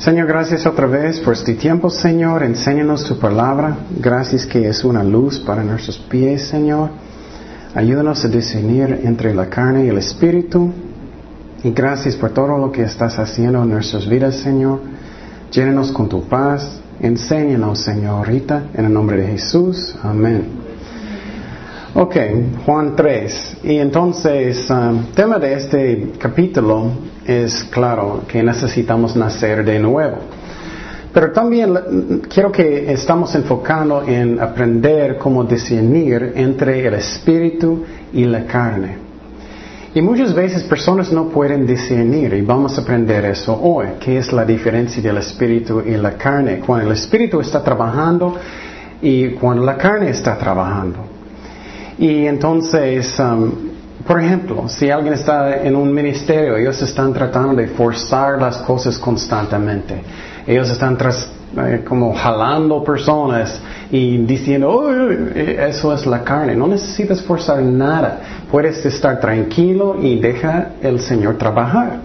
Señor, gracias otra vez por este tiempo, Señor. Enséñanos tu palabra. Gracias que es una luz para nuestros pies, Señor. Ayúdanos a discernir entre la carne y el espíritu. Y gracias por todo lo que estás haciendo en nuestras vidas, Señor. Llénenos con tu paz. Enséñanos, Señor, ahorita, en el nombre de Jesús. Amén. Ok, Juan 3. Y entonces, el tema de este capítulo es claro que necesitamos nacer de nuevo. Pero también quiero que estamos enfocando en aprender cómo discernir entre el espíritu y la carne. Y muchas veces personas no pueden discernir y vamos a aprender eso hoy, qué es la diferencia del espíritu y la carne, cuando el espíritu está trabajando y cuando la carne está trabajando. Y entonces, um, por ejemplo, si alguien está en un ministerio, ellos están tratando de forzar las cosas constantemente. Ellos están eh, como jalando personas y diciendo, oh, eso es la carne. No necesitas forzar nada. Puedes estar tranquilo y deja el Señor trabajar.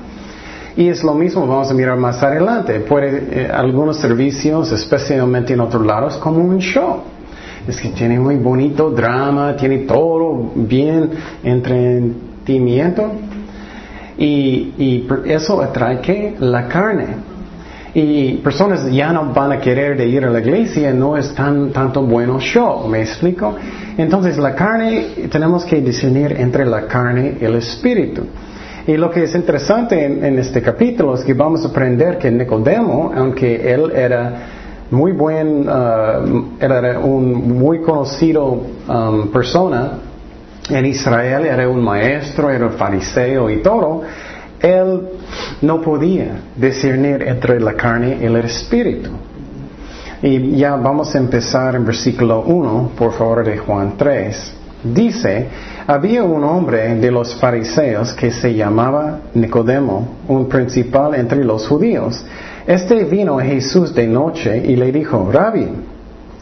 Y es lo mismo, vamos a mirar más adelante. Puede, eh, algunos servicios, especialmente en otros lados, como un show. Es que tiene muy bonito drama, tiene todo bien entretenimiento. Y, y eso atrae que la carne. Y personas ya no van a querer de ir a la iglesia, no es tan tanto bueno show, ¿me explico? Entonces la carne, tenemos que discernir entre la carne y el espíritu. Y lo que es interesante en, este capítulo es que vamos a aprender que Nicodemo, aunque él era muy buen, uh, era un muy conocido um, persona en Israel, era un maestro, era un fariseo y todo, él no podía discernir entre la carne y el espíritu. Y ya vamos a empezar en versículo 1, por favor, de Juan 3. Dice, había un hombre de los fariseos que se llamaba Nicodemo, un principal entre los judíos. Este vino Jesús de noche y le dijo, Rabbi,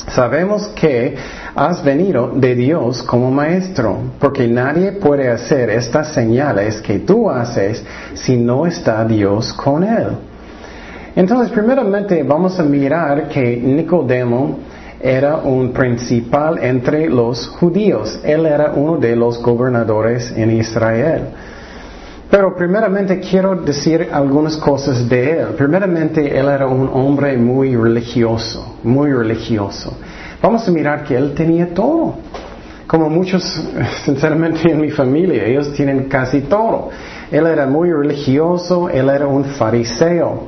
sabemos que has venido de Dios como maestro, porque nadie puede hacer estas señales que tú haces si no está Dios con él. Entonces, primeramente vamos a mirar que Nicodemo era un principal entre los judíos. Él era uno de los gobernadores en Israel. Pero primeramente quiero decir algunas cosas de él. Primeramente, él era un hombre muy religioso, muy religioso. Vamos a mirar que él tenía todo. Como muchos, sinceramente, en mi familia, ellos tienen casi todo. Él era muy religioso, él era un fariseo.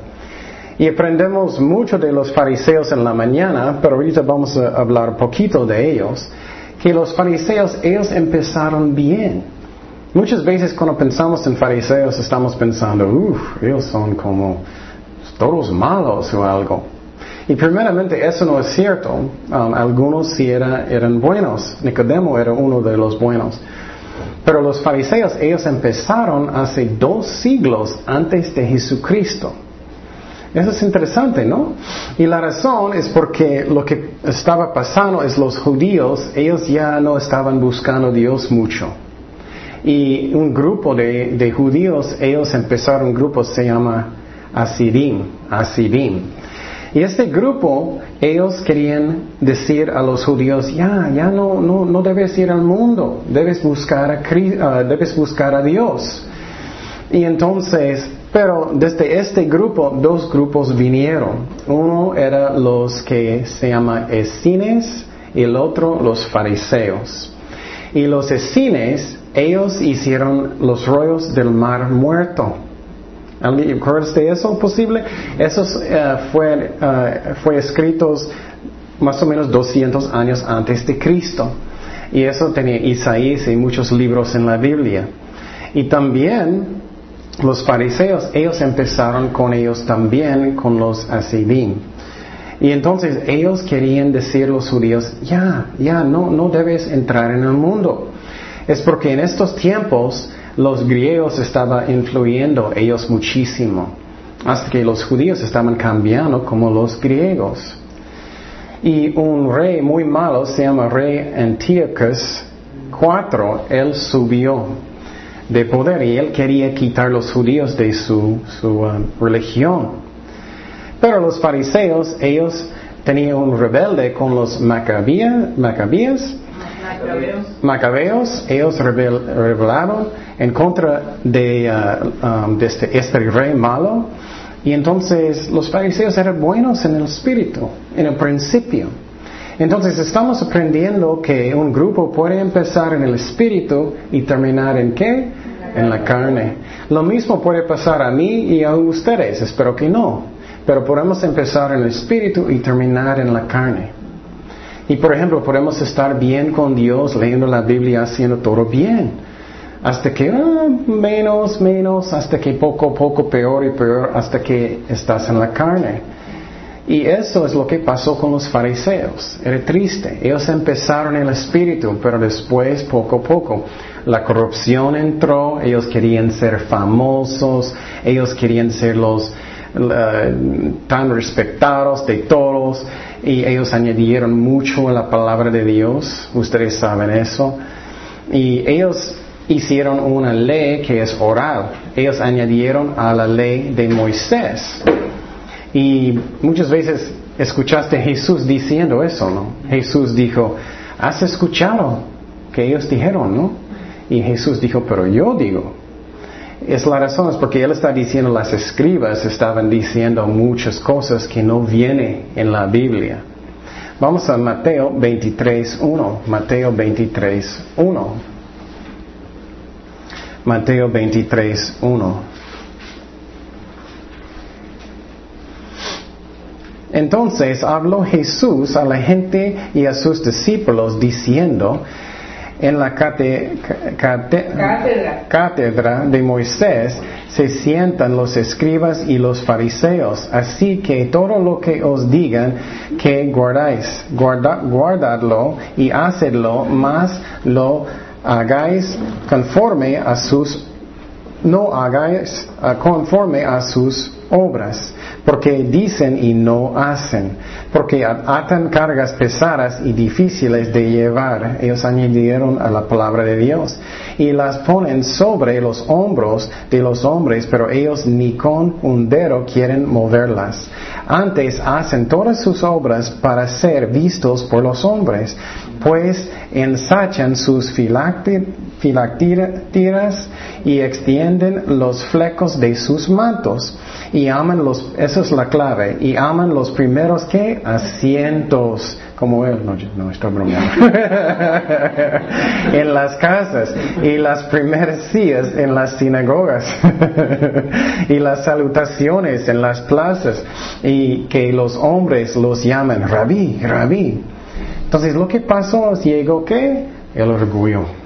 Y aprendemos mucho de los fariseos en la mañana, pero ahorita vamos a hablar poquito de ellos. Que los fariseos, ellos empezaron bien. Muchas veces cuando pensamos en fariseos estamos pensando, uff, ellos son como todos malos o algo. Y primeramente eso no es cierto. Um, algunos sí eran buenos. Nicodemo era uno de los buenos. Pero los fariseos, ellos empezaron hace dos siglos antes de Jesucristo. Eso es interesante, ¿no? Y la razón es porque lo que estaba pasando es los judíos, ellos ya no estaban buscando a Dios mucho. Y un grupo de, de judíos, ellos empezaron un grupo, se llama Asidim, Asidim. Y este grupo, ellos querían decir a los judíos, ya, ya no, no, no debes ir al mundo, debes buscar a, ah, debes buscar a Dios. Y entonces, pero desde este grupo, dos grupos vinieron. Uno era los que se llama escines y el otro los fariseos. Y los escines, ellos hicieron los rollos del mar muerto. ¿Acuerdas de eso posible? Esos uh, fue, uh, fue escritos más o menos 200 años antes de Cristo. Y eso tenía Isaías y muchos libros en la Biblia. Y también los fariseos, ellos empezaron con ellos también, con los asidim. Y entonces ellos querían decir a los judíos, ya, ya, no, no debes entrar en el mundo. Es porque en estos tiempos los griegos estaban influyendo ellos muchísimo, hasta que los judíos estaban cambiando como los griegos. Y un rey muy malo, se llama rey Antiochus IV, él subió de poder y él quería quitar los judíos de su, su um, religión. Pero los fariseos, ellos tenían un rebelde con los macabías, Macabeos, ellos rebelaron en contra de, uh, de este, este, rey malo. Y entonces los fariseos eran buenos en el espíritu, en el principio. Entonces estamos aprendiendo que un grupo puede empezar en el espíritu y terminar en qué? En la carne. Lo mismo puede pasar a mí y a ustedes, espero que no. Pero podemos empezar en el espíritu y terminar en la carne. Y por ejemplo, podemos estar bien con Dios, leyendo la Biblia, haciendo todo bien. Hasta que ah, menos, menos, hasta que poco poco peor y peor, hasta que estás en la carne. Y eso es lo que pasó con los fariseos. Era triste. Ellos empezaron el espíritu, pero después, poco a poco, la corrupción entró, ellos querían ser famosos, ellos querían ser los tan respetados de todos y ellos añadieron mucho a la palabra de Dios, ustedes saben eso, y ellos hicieron una ley que es oral, ellos añadieron a la ley de Moisés. Y muchas veces escuchaste Jesús diciendo eso, ¿no? Jesús dijo, has escuchado que ellos dijeron, ¿no? Y Jesús dijo, pero yo digo, es la razón, es porque él está diciendo, las escribas estaban diciendo muchas cosas que no vienen en la Biblia. Vamos a Mateo 23.1. Mateo 23.1. Mateo 23.1. Entonces habló Jesús a la gente y a sus discípulos diciendo, en la cátedra. de Moisés se sientan los escribas y los fariseos. Así que todo lo que os digan que guardáis, guardadlo y hacedlo, más lo hagáis conforme a sus, no hagáis conforme a sus obras, porque dicen y no hacen, porque atan cargas pesadas y difíciles de llevar, ellos añadieron a la palabra de Dios, y las ponen sobre los hombros de los hombres, pero ellos ni con un dedo quieren moverlas. Antes hacen todas sus obras para ser vistos por los hombres, pues ensachan sus filactiras y extienden los flecos de sus mantos. Y aman los, esa es la clave, y aman los primeros que asientos, como él, no, no estoy bromeando, en las casas y las primeras sillas en las sinagogas y las salutaciones en las plazas y que los hombres los llaman rabí, rabí. Entonces lo que pasó llegó que el orgullo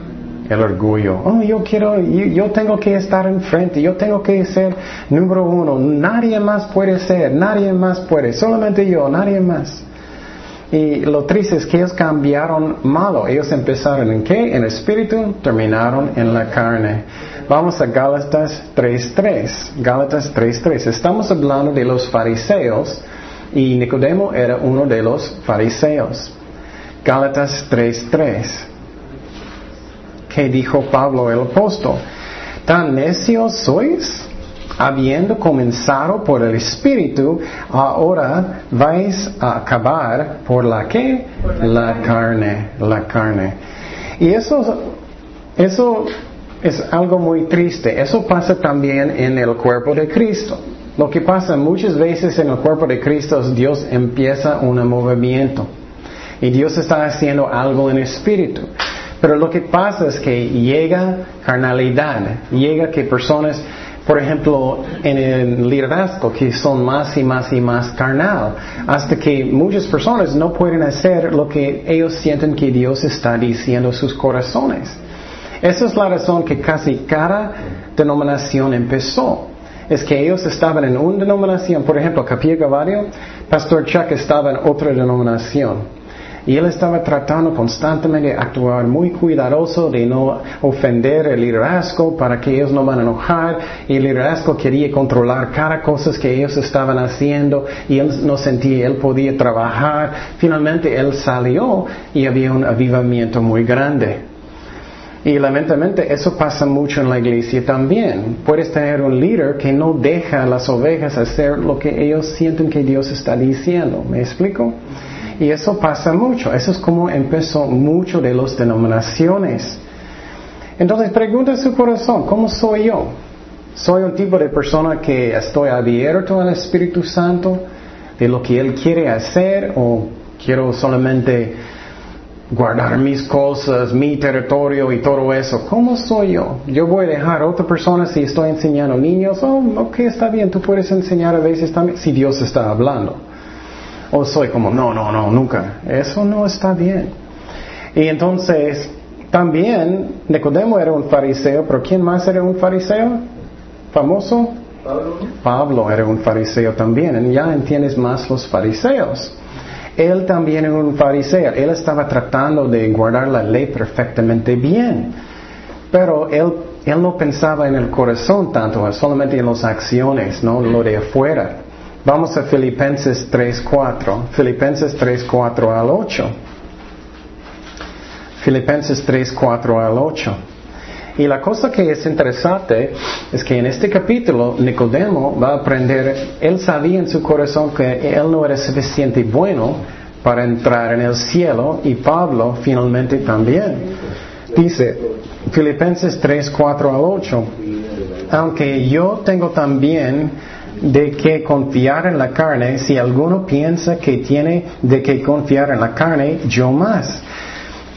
el orgullo. Oh, yo quiero, yo, tengo que estar enfrente, yo tengo que ser número uno. Nadie más puede ser, nadie más puede, solamente yo, nadie más. Y lo triste es que ellos cambiaron malo. Ellos empezaron en qué? En espíritu, terminaron en la carne. Vamos a Gálatas 3.3. Gálatas 3.3. Estamos hablando de los fariseos y Nicodemo era uno de los fariseos. Gálatas 3.3 que dijo Pablo el apóstol. Tan necios sois, habiendo comenzado por el Espíritu, ahora vais a acabar por la que? La carne, la carne. Y eso, eso es algo muy triste. Eso pasa también en el cuerpo de Cristo. Lo que pasa muchas veces en el cuerpo de Cristo es Dios empieza un movimiento. Y Dios está haciendo algo en espíritu. Pero lo que pasa es que llega carnalidad, llega que personas, por ejemplo, en el liderazgo, que son más y más y más carnal, hasta que muchas personas no pueden hacer lo que ellos sienten que Dios está diciendo a sus corazones. Esa es la razón que casi cada denominación empezó. Es que ellos estaban en una denominación, por ejemplo, Capilla Gavario, Pastor Chuck estaba en otra denominación. Y él estaba tratando constantemente de actuar muy cuidadoso de no ofender el liderazgo para que ellos no van a enojar. Y el liderazgo quería controlar cada cosa que ellos estaban haciendo y él no sentía, él podía trabajar. Finalmente él salió y había un avivamiento muy grande. Y lamentablemente eso pasa mucho en la iglesia también. Puedes tener un líder que no deja a las ovejas hacer lo que ellos sienten que Dios está diciendo. ¿Me explico? Y eso pasa mucho. Eso es como empezó mucho de las denominaciones. Entonces pregunta su corazón, ¿cómo soy yo? ¿Soy un tipo de persona que estoy abierto al Espíritu Santo de lo que Él quiere hacer o quiero solamente guardar mis cosas, mi territorio y todo eso. ¿Cómo soy yo? Yo voy a dejar a otra persona si estoy enseñando niños. Oh, ok, está bien, tú puedes enseñar a veces también si Dios está hablando. O soy como, no, no, no, nunca. Eso no está bien. Y entonces, también Nicodemo era un fariseo, pero ¿quién más era un fariseo? ¿Famoso? Pablo. Pablo era un fariseo también. Y ya entiendes más los fariseos. Él también era un fariseo. Él estaba tratando de guardar la ley perfectamente bien. Pero él, él no pensaba en el corazón tanto, solamente en las acciones, no lo de afuera. Vamos a Filipenses 3.4. Filipenses 3.4 al 8. Filipenses 3.4 al 8. Y la cosa que es interesante es que en este capítulo Nicodemo va a aprender, él sabía en su corazón que él no era suficiente bueno para entrar en el cielo y Pablo finalmente también. Dice Filipenses 3, 4 al 8, aunque yo tengo también de que confiar en la carne, si alguno piensa que tiene de que confiar en la carne, yo más.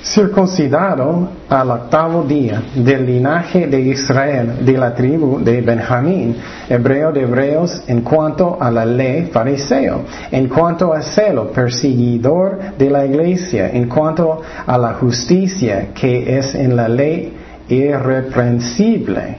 Circuncidado al octavo día del linaje de Israel, de la tribu de Benjamín, hebreo de hebreos en cuanto a la ley fariseo, en cuanto a celo, perseguidor de la iglesia, en cuanto a la justicia que es en la ley irreprensible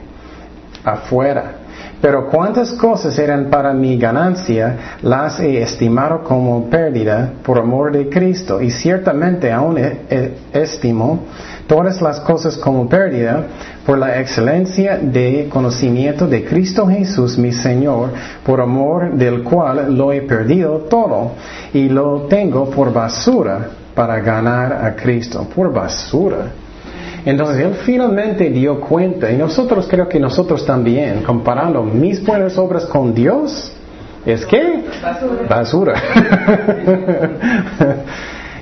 afuera pero cuántas cosas eran para mi ganancia, las he estimado como pérdida por amor de Cristo. Y ciertamente aún e, e, estimo todas las cosas como pérdida por la excelencia de conocimiento de Cristo Jesús, mi Señor, por amor del cual lo he perdido todo y lo tengo por basura para ganar a Cristo. Por basura. Entonces él finalmente dio cuenta, y nosotros creo que nosotros también, comparando mis buenas obras con Dios, es que basura.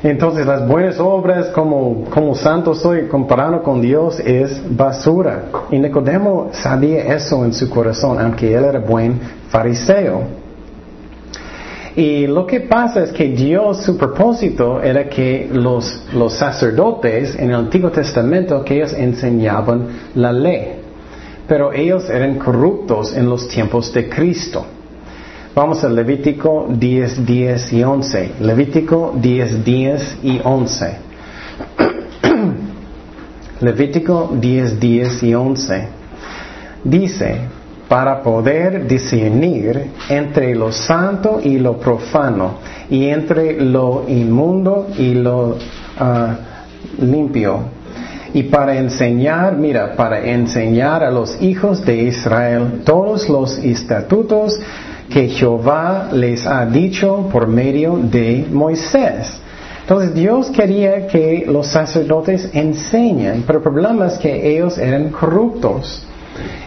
Entonces las buenas obras como, como santo soy comparando con Dios es basura. Y Nicodemo sabía eso en su corazón, aunque él era buen fariseo. Y lo que pasa es que Dios, su propósito era que los, los sacerdotes en el Antiguo Testamento, que ellos enseñaban la ley, pero ellos eran corruptos en los tiempos de Cristo. Vamos a Levítico 10, 10 y 11. Levítico 10, 10 y 11. Levítico 10, 10 y 11. Dice, para poder discernir entre lo santo y lo profano, y entre lo inmundo y lo ah, limpio. Y para enseñar, mira, para enseñar a los hijos de Israel todos los estatutos que Jehová les ha dicho por medio de Moisés. Entonces Dios quería que los sacerdotes enseñen, pero el problema es que ellos eran corruptos.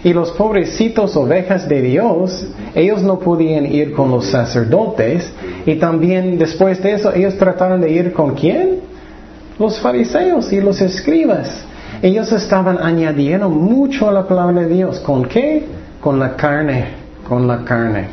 Y los pobrecitos ovejas de Dios, ellos no podían ir con los sacerdotes. Y también después de eso, ellos trataron de ir con quién? Los fariseos y los escribas. Ellos estaban añadiendo mucho a la palabra de Dios. ¿Con qué? Con la carne. Con la carne.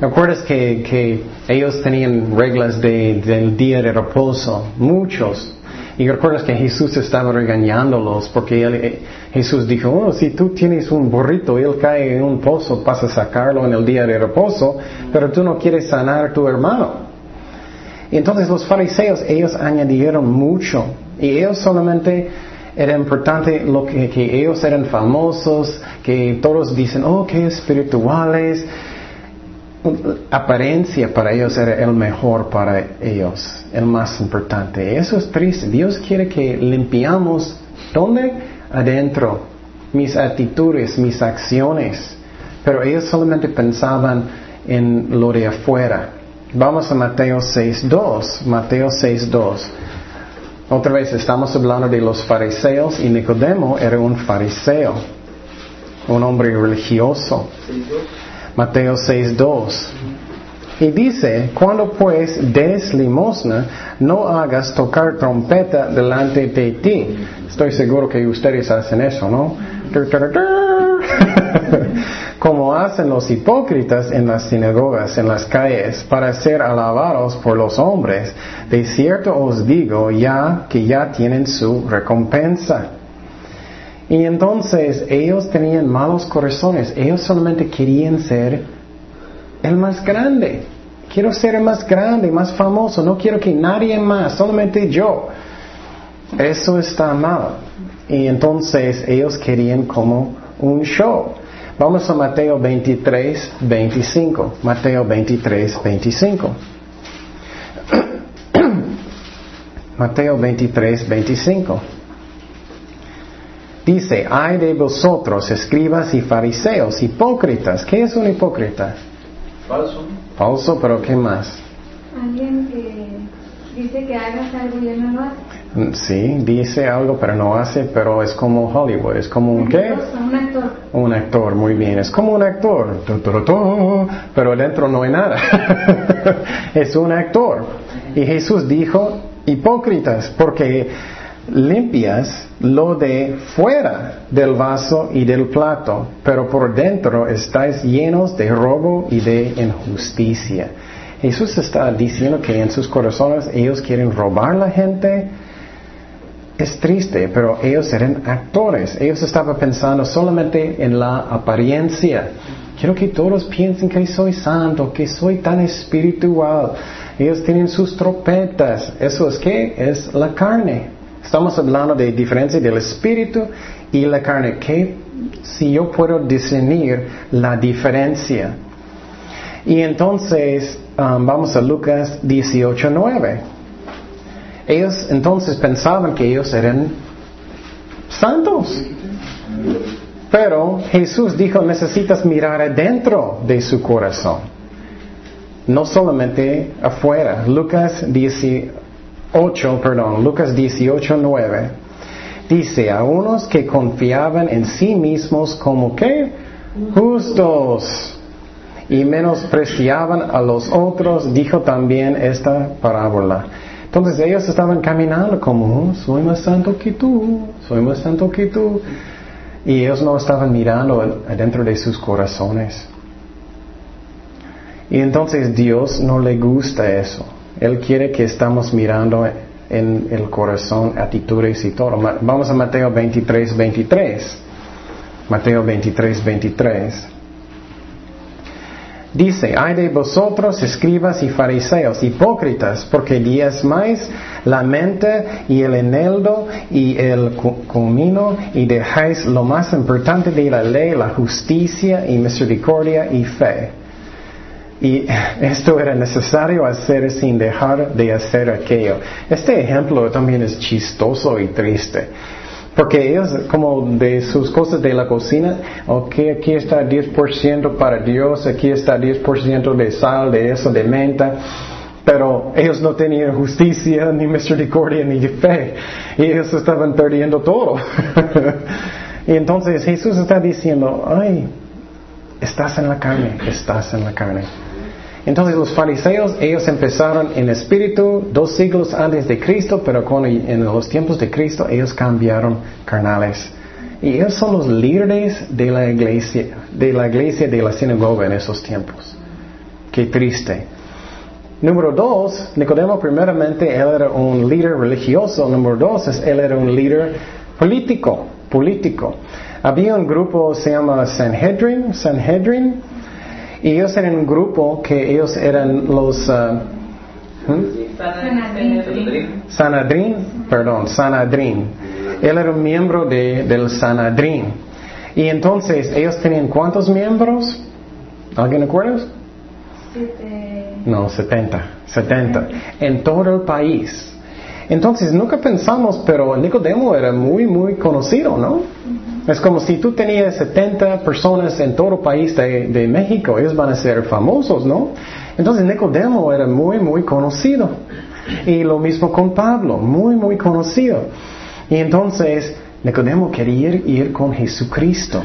¿Recuerdas que, que ellos tenían reglas del día de reposo? Muchos. Y recuerdas que Jesús estaba regañándolos porque eh, Jesús dijo, oh, si tú tienes un burrito él cae en un pozo, vas a sacarlo en el día de reposo, pero tú no quieres sanar a tu hermano. Y entonces los fariseos, ellos añadieron mucho y ellos solamente era importante lo que, que ellos eran famosos, que todos dicen, oh, qué espirituales, apariencia para ellos era el mejor para ellos, el más importante. Eso es triste. Dios quiere que limpiamos, ¿dónde? Adentro. Mis actitudes, mis acciones. Pero ellos solamente pensaban en lo de afuera. Vamos a Mateo 6.2. Mateo 6.2. Otra vez estamos hablando de los fariseos y Nicodemo era un fariseo, un hombre religioso. Mateo 6.2. Y dice, cuando pues des limosna, no hagas tocar trompeta delante de ti. Estoy seguro que ustedes hacen eso, ¿no? Como hacen los hipócritas en las sinagogas, en las calles, para ser alabados por los hombres. De cierto os digo ya que ya tienen su recompensa. Y entonces ellos tenían malos corazones. Ellos solamente querían ser el más grande. Quiero ser el más grande, más famoso. No quiero que nadie más, solamente yo. Eso está mal. Y entonces ellos querían como un show. Vamos a Mateo 23, 25. Mateo 23, 25. Mateo 23, 25. Dice, ay de vosotros, escribas y fariseos, hipócritas. ¿Qué es un hipócrita? Falso. Falso, pero ¿qué más? Alguien que dice que hagas algo y él no lo hace. Sí, dice algo, pero no hace, pero es como Hollywood, es como un qué? Un actor. Un actor, muy bien, es como un actor, pero dentro no hay nada. es un actor. Y Jesús dijo, hipócritas, porque limpias lo de fuera del vaso y del plato, pero por dentro estáis llenos de robo y de injusticia. Jesús está diciendo que en sus corazones ellos quieren robar la gente. Es triste, pero ellos eran actores. Ellos estaban pensando solamente en la apariencia. Quiero que todos piensen que soy santo, que soy tan espiritual. Ellos tienen sus trompetas. ¿Eso es qué? Es la carne. Estamos hablando de diferencia del espíritu y la carne. ¿Qué si yo puedo discernir la diferencia? Y entonces um, vamos a Lucas 18:9. Ellos entonces pensaban que ellos eran santos. Pero Jesús dijo, necesitas mirar adentro de su corazón, no solamente afuera. Lucas 18, perdón, Lucas 18, 9, dice, a unos que confiaban en sí mismos como que justos y menospreciaban a los otros, dijo también esta parábola. Entonces ellos estaban caminando como, soy más santo que tú, soy más santo que tú. Y ellos no estaban mirando adentro de sus corazones. Y entonces Dios no le gusta eso. Él quiere que estamos mirando en el corazón actitudes y todo. Vamos a Mateo 23, 23. Mateo 23, 23. Dice, ay de vosotros, escribas y fariseos, hipócritas, porque diezmáis la mente y el eneldo y el comino y dejáis lo más importante de la ley, la justicia y misericordia y fe. Y esto era necesario hacer sin dejar de hacer aquello. Este ejemplo también es chistoso y triste. Porque ellos, como de sus cosas de la cocina, ok, aquí está 10% para Dios, aquí está 10% de sal, de eso, de menta, pero ellos no tenían justicia, ni misericordia, ni fe, y ellos estaban perdiendo todo. y entonces Jesús está diciendo, ay, estás en la carne, estás en la carne. Entonces los fariseos, ellos empezaron en espíritu dos siglos antes de Cristo, pero cuando en los tiempos de Cristo ellos cambiaron carnales. Y ellos son los líderes de la iglesia, de la iglesia de la sinagoga en esos tiempos. Qué triste. Número dos, Nicodemo primeramente, él era un líder religioso. Número dos, es, él era un líder político, político. Había un grupo, se llama Sanhedrin, Sanhedrin, y ellos eran un grupo que ellos eran los... Uh, Sanadrín. Sanadrín, perdón, Sanadrín. Él era un miembro de, del Sanadrín. Y entonces, ¿ellos tenían cuántos miembros? ¿Alguien acuerda? No, 70. 70. En todo el país. Entonces, nunca pensamos, pero Nicodemo era muy, muy conocido, ¿no? Es como si tú tenías 70 personas en todo el país de, México, ellos van a ser famosos, ¿no? Entonces Nicodemo era muy, muy conocido. Y lo mismo con Pablo, muy, muy conocido. Y entonces Nicodemo quería ir, con Jesucristo.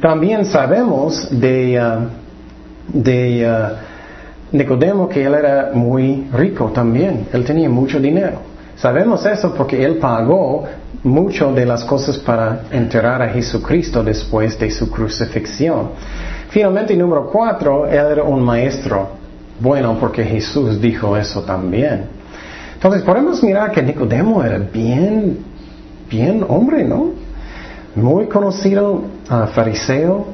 También sabemos de, uh, de uh, Nicodemo que él era muy rico también, él tenía mucho dinero. Sabemos eso porque él pagó mucho de las cosas para enterrar a Jesucristo después de su crucifixión. Finalmente, número cuatro, él era un maestro bueno porque Jesús dijo eso también. Entonces podemos mirar que Nicodemo era bien, bien hombre, ¿no? Muy conocido uh, fariseo,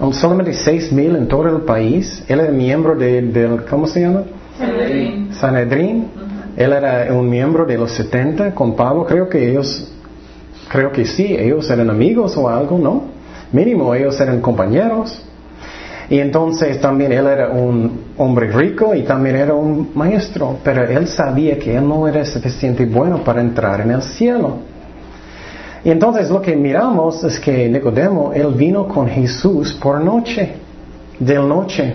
um, solamente seis mil en todo el país. Él era miembro del, ¿cómo se llama? Sanedrín. Sanedrín. Él era un miembro de los 70 con Pablo. Creo que ellos, creo que sí, ellos eran amigos o algo, ¿no? Mínimo, ellos eran compañeros. Y entonces también él era un hombre rico y también era un maestro, pero él sabía que él no era suficiente bueno para entrar en el cielo. Y entonces lo que miramos es que Nicodemo, él vino con Jesús por noche, del noche.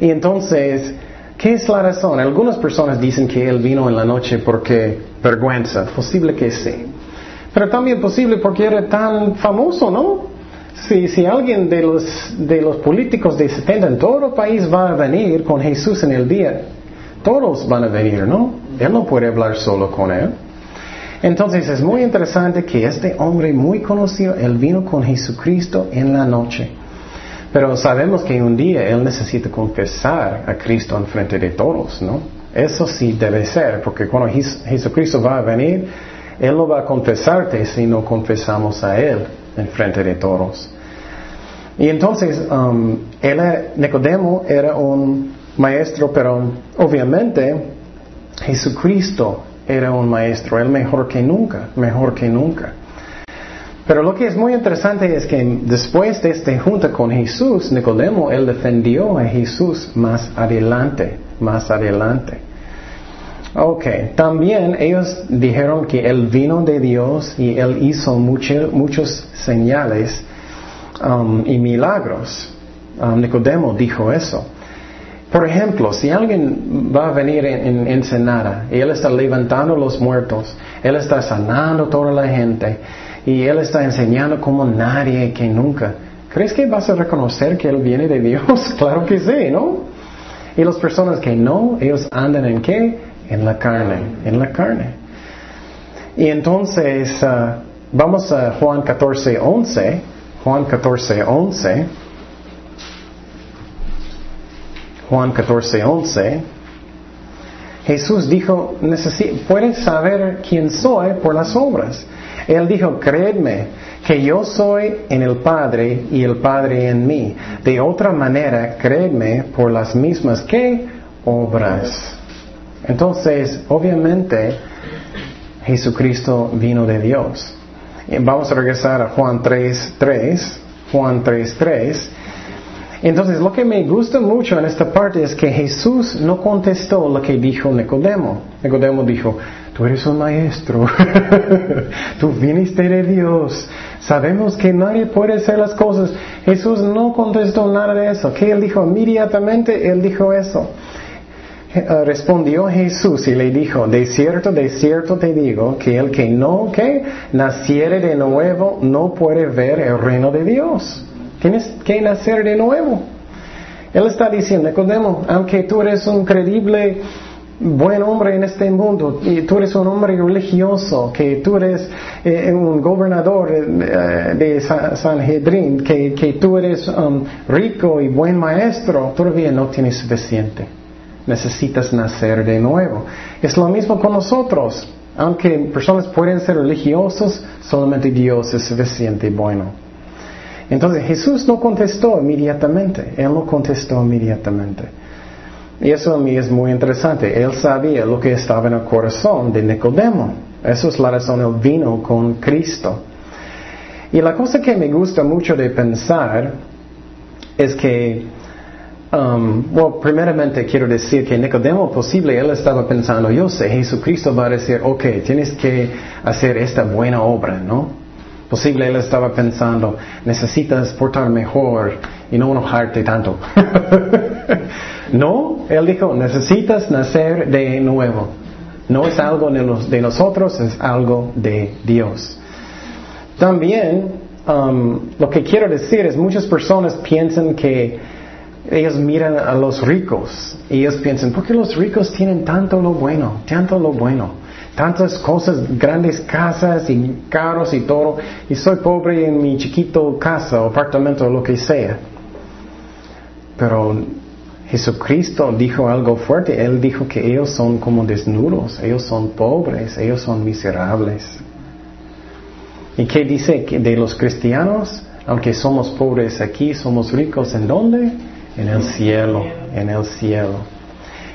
Y entonces, ¿qué es la razón? Algunas personas dicen que él vino en la noche porque vergüenza, posible que sí. Pero también posible porque era tan famoso, ¿no? Si, si alguien de los, de los políticos de 70 en todo el país va a venir con Jesús en el día, todos van a venir, ¿no? Él no puede hablar solo con él. Entonces es muy interesante que este hombre muy conocido, él vino con Jesucristo en la noche. Pero sabemos que un día él necesita confesar a Cristo en frente de todos, ¿no? Eso sí debe ser, porque cuando Jesucristo va a venir, él no va a confesarte si no confesamos a Él en frente de todos. Y entonces, um, Nicodemo era un maestro, pero obviamente Jesucristo era un maestro, él mejor que nunca, mejor que nunca. Pero lo que es muy interesante es que después de esta junta con Jesús, Nicodemo, él defendió a Jesús más adelante, más adelante. Ok, también ellos dijeron que él vino de Dios y él hizo muchos señales um, y milagros. Um, Nicodemo dijo eso. Por ejemplo, si alguien va a venir en, Ensenada y él está levantando los muertos, él está sanando toda la gente y él está enseñando como nadie que nunca, ¿crees que vas a reconocer que él viene de Dios? claro que sí, ¿no? Y las personas que no, ellos andan en qué? En la carne, en la carne. Y entonces, uh, vamos a Juan 14, 11. Juan 14, 11. Juan 14, 11. Jesús dijo, puedes saber quién soy por las obras. Él dijo, creedme que yo soy en el Padre y el Padre en mí. De otra manera, creedme por las mismas que obras. Entonces, obviamente, Jesucristo vino de Dios. Vamos a regresar a Juan 3, 3. Juan 3, 3. Entonces, lo que me gusta mucho en esta parte es que Jesús no contestó lo que dijo Nicodemo. Nicodemo dijo, tú eres un maestro, tú viniste de Dios, sabemos que nadie puede hacer las cosas. Jesús no contestó nada de eso. ¿Qué él dijo? Inmediatamente él dijo eso. Eh, respondió Jesús y le dijo, de cierto, de cierto te digo, que el que no, que naciere de nuevo, no puede ver el reino de Dios. Tienes que nacer de nuevo. Él está diciendo, Nicodemo, aunque tú eres un credible buen hombre en este mundo, y tú eres un hombre religioso, que tú eres eh, un gobernador eh, de Sanhedrin, que, que tú eres um, rico y buen maestro, todavía no tienes suficiente necesitas nacer de nuevo. Es lo mismo con nosotros. Aunque personas pueden ser religiosos, solamente Dios es suficiente y bueno. Entonces Jesús no contestó inmediatamente, Él no contestó inmediatamente. Y eso a mí es muy interesante. Él sabía lo que estaba en el corazón de Nicodemo. Eso es la razón, Él vino con Cristo. Y la cosa que me gusta mucho de pensar es que Um, bueno, primeramente quiero decir que Nicodemo posible, él estaba pensando, yo sé, Jesucristo va a decir, ok, tienes que hacer esta buena obra, ¿no? Posible él estaba pensando, necesitas portar mejor y no enojarte tanto. no, él dijo, necesitas nacer de nuevo. No es algo de, nosotros, es algo de Dios. También, um, lo que quiero decir es, muchas personas piensan que ellos miran a los ricos y ellos piensan, ¿por qué los ricos tienen tanto lo bueno, tanto lo bueno? Tantas cosas, grandes casas y carros y todo, y soy pobre en mi chiquito casa o apartamento o lo que sea. Pero Jesucristo dijo algo fuerte, Él dijo que ellos son como desnudos, ellos son pobres, ellos son miserables. ¿Y qué dice de los cristianos? Aunque somos pobres aquí, somos ricos en dónde? En el cielo, en el cielo.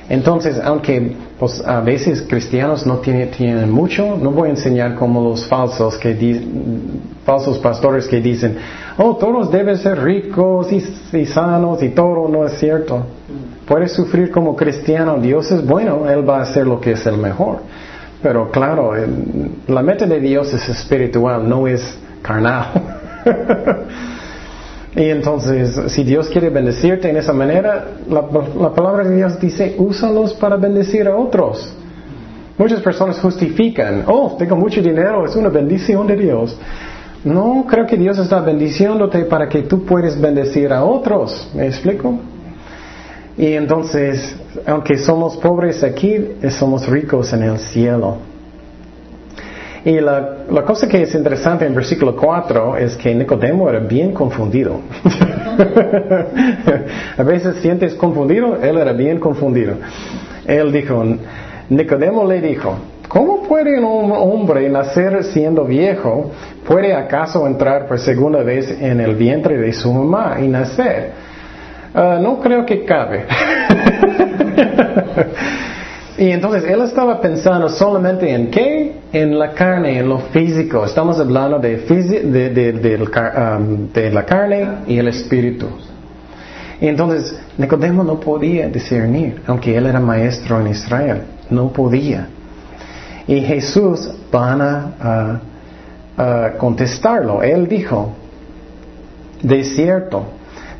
Entonces, aunque pues, a veces cristianos no tienen, tienen, mucho, no voy a enseñar como los falsos que falsos pastores que dicen, oh, todos deben ser ricos y, sanos y todo, no es cierto. Puedes sufrir como cristiano, Dios es bueno, Él va a hacer lo que es el mejor. Pero claro, la meta de Dios es espiritual, no es carnal. Y entonces, si Dios quiere bendecirte en esa manera, la, palabra de Dios dice, úsalos para bendecir a otros. Muchas personas justifican, oh, tengo mucho dinero, es una bendición de Dios. No, creo que Dios está bendiciéndote para que tú puedas bendecir a otros. ¿Me explico? Y entonces, aunque somos pobres aquí, somos ricos en el cielo. Y la, la, cosa que es interesante en versículo 4 es que Nicodemo era bien confundido. a veces sientes confundido, él era bien confundido. Él dijo, Nicodemo le dijo, ¿cómo puede un hombre nacer siendo viejo? ¿Puede acaso entrar por segunda vez en el vientre de su mamá y nacer? Ah, no creo que cabe. Y entonces él estaba pensando solamente en qué? En la carne, en lo físico. Estamos hablando de, um, de, la carne y el espíritu. Y entonces Nicodemo no podía discernir, aunque él era maestro en Israel, no podía. Y Jesús van a, a contestarlo. Él dijo, de cierto,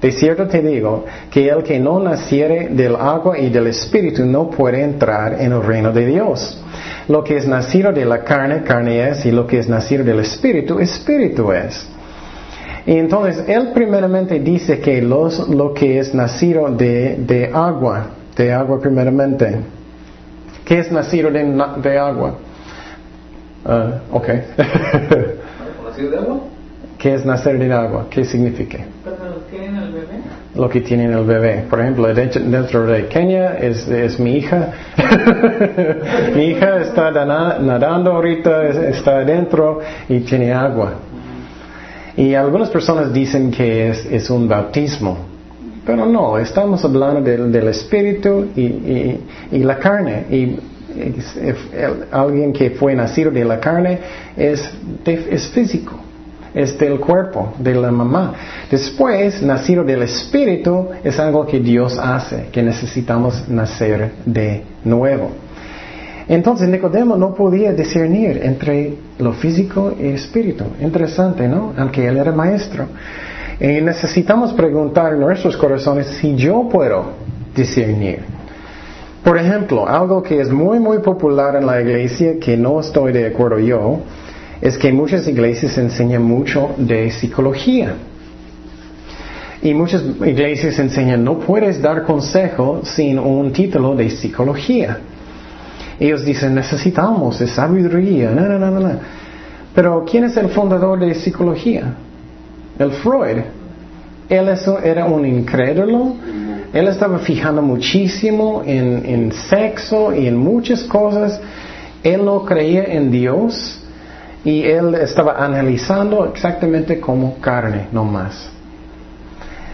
de cierto te digo que el que no naciere del agua y del espíritu no puede entrar en el reino de Dios. Lo que es nacido de la carne, carne es, y lo que es nacido del espíritu, espíritu es. Y entonces él primeramente dice que los, lo que es nacido de, agua, de agua primeramente. ¿Qué es nacido de, agua? Uh, ok. ¿Nacido de agua? ¿Qué es nacer de agua? ¿Qué significa? Lo que tiene el bebé. Por ejemplo, dentro de Kenia es, mi hija. mi hija está nadando ahorita, está adentro y tiene agua. Y algunas personas dicen que es, un bautismo. Pero no, estamos hablando del, espíritu y, la carne. Y, alguien que fue nacido de la carne es, es físico es del cuerpo, de la mamá. Después, nacido del Espíritu es algo que Dios hace, que necesitamos nacer de nuevo. Entonces Nicodemo no podía discernir entre lo físico y espíritu. Interesante, ¿no? Aunque él era maestro. Y necesitamos preguntar en nuestros corazones si yo puedo discernir. Por ejemplo, algo que es muy, muy popular en la iglesia, que no estoy de acuerdo yo, es que muchas iglesias enseñan mucho de psicología. Y muchas iglesias enseñan, no puedes dar consejo sin un título de psicología. Ellos dicen, necesitamos de sabiduría. No, no, no. Pero ¿quién es el fundador de psicología? El Freud. Él era un incrédulo. Él estaba fijando muchísimo en, en sexo y en muchas cosas. Él no creía en Dios y él estaba analizando exactamente como carne, no más.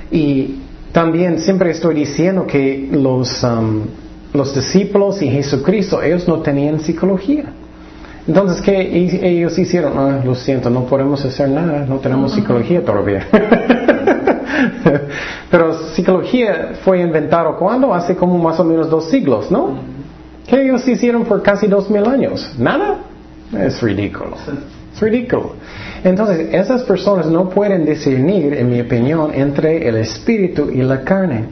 Y también siempre estoy diciendo que los, um, los discípulos y Jesucristo, ellos no tenían psicología. Entonces, ¿qué ellos hicieron? Ah, lo siento, no podemos hacer nada, no tenemos psicología todavía. Pero psicología fue inventado cuando? Hace como más o menos dos siglos, ¿no? ¿Qué ellos hicieron por casi dos mil años? ¿Nada? Es ridículo. Es ridículo. Entonces, esas personas no pueden discernir, en mi opinión, entre el espíritu y la carne.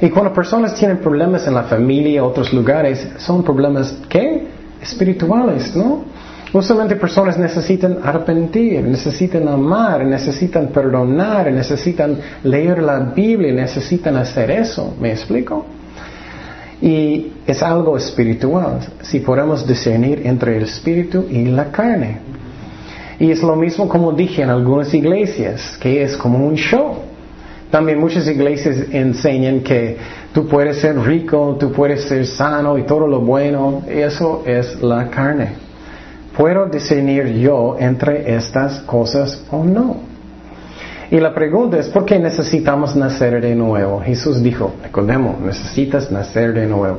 Y cuando personas tienen problemas en la familia, otros lugares, son problemas, ¿qué? Espirituales, ¿no? Usualmente personas necesitan arrepentir, necesitan amar, necesitan perdonar, necesitan leer la Biblia, necesitan hacer eso. ¿Me explico? Y es algo espiritual, si podemos discernir entre el espíritu y la carne. Y es lo mismo como dije en algunas iglesias, que es como un show. También muchas iglesias enseñan que tú puedes ser rico, tú puedes ser sano y todo lo bueno. Eso es la carne. ¿Puedo discernir yo entre estas cosas o no? Y la pregunta es, ¿por qué necesitamos nacer de nuevo? Jesús dijo, Nicodemo, necesitas nacer de nuevo.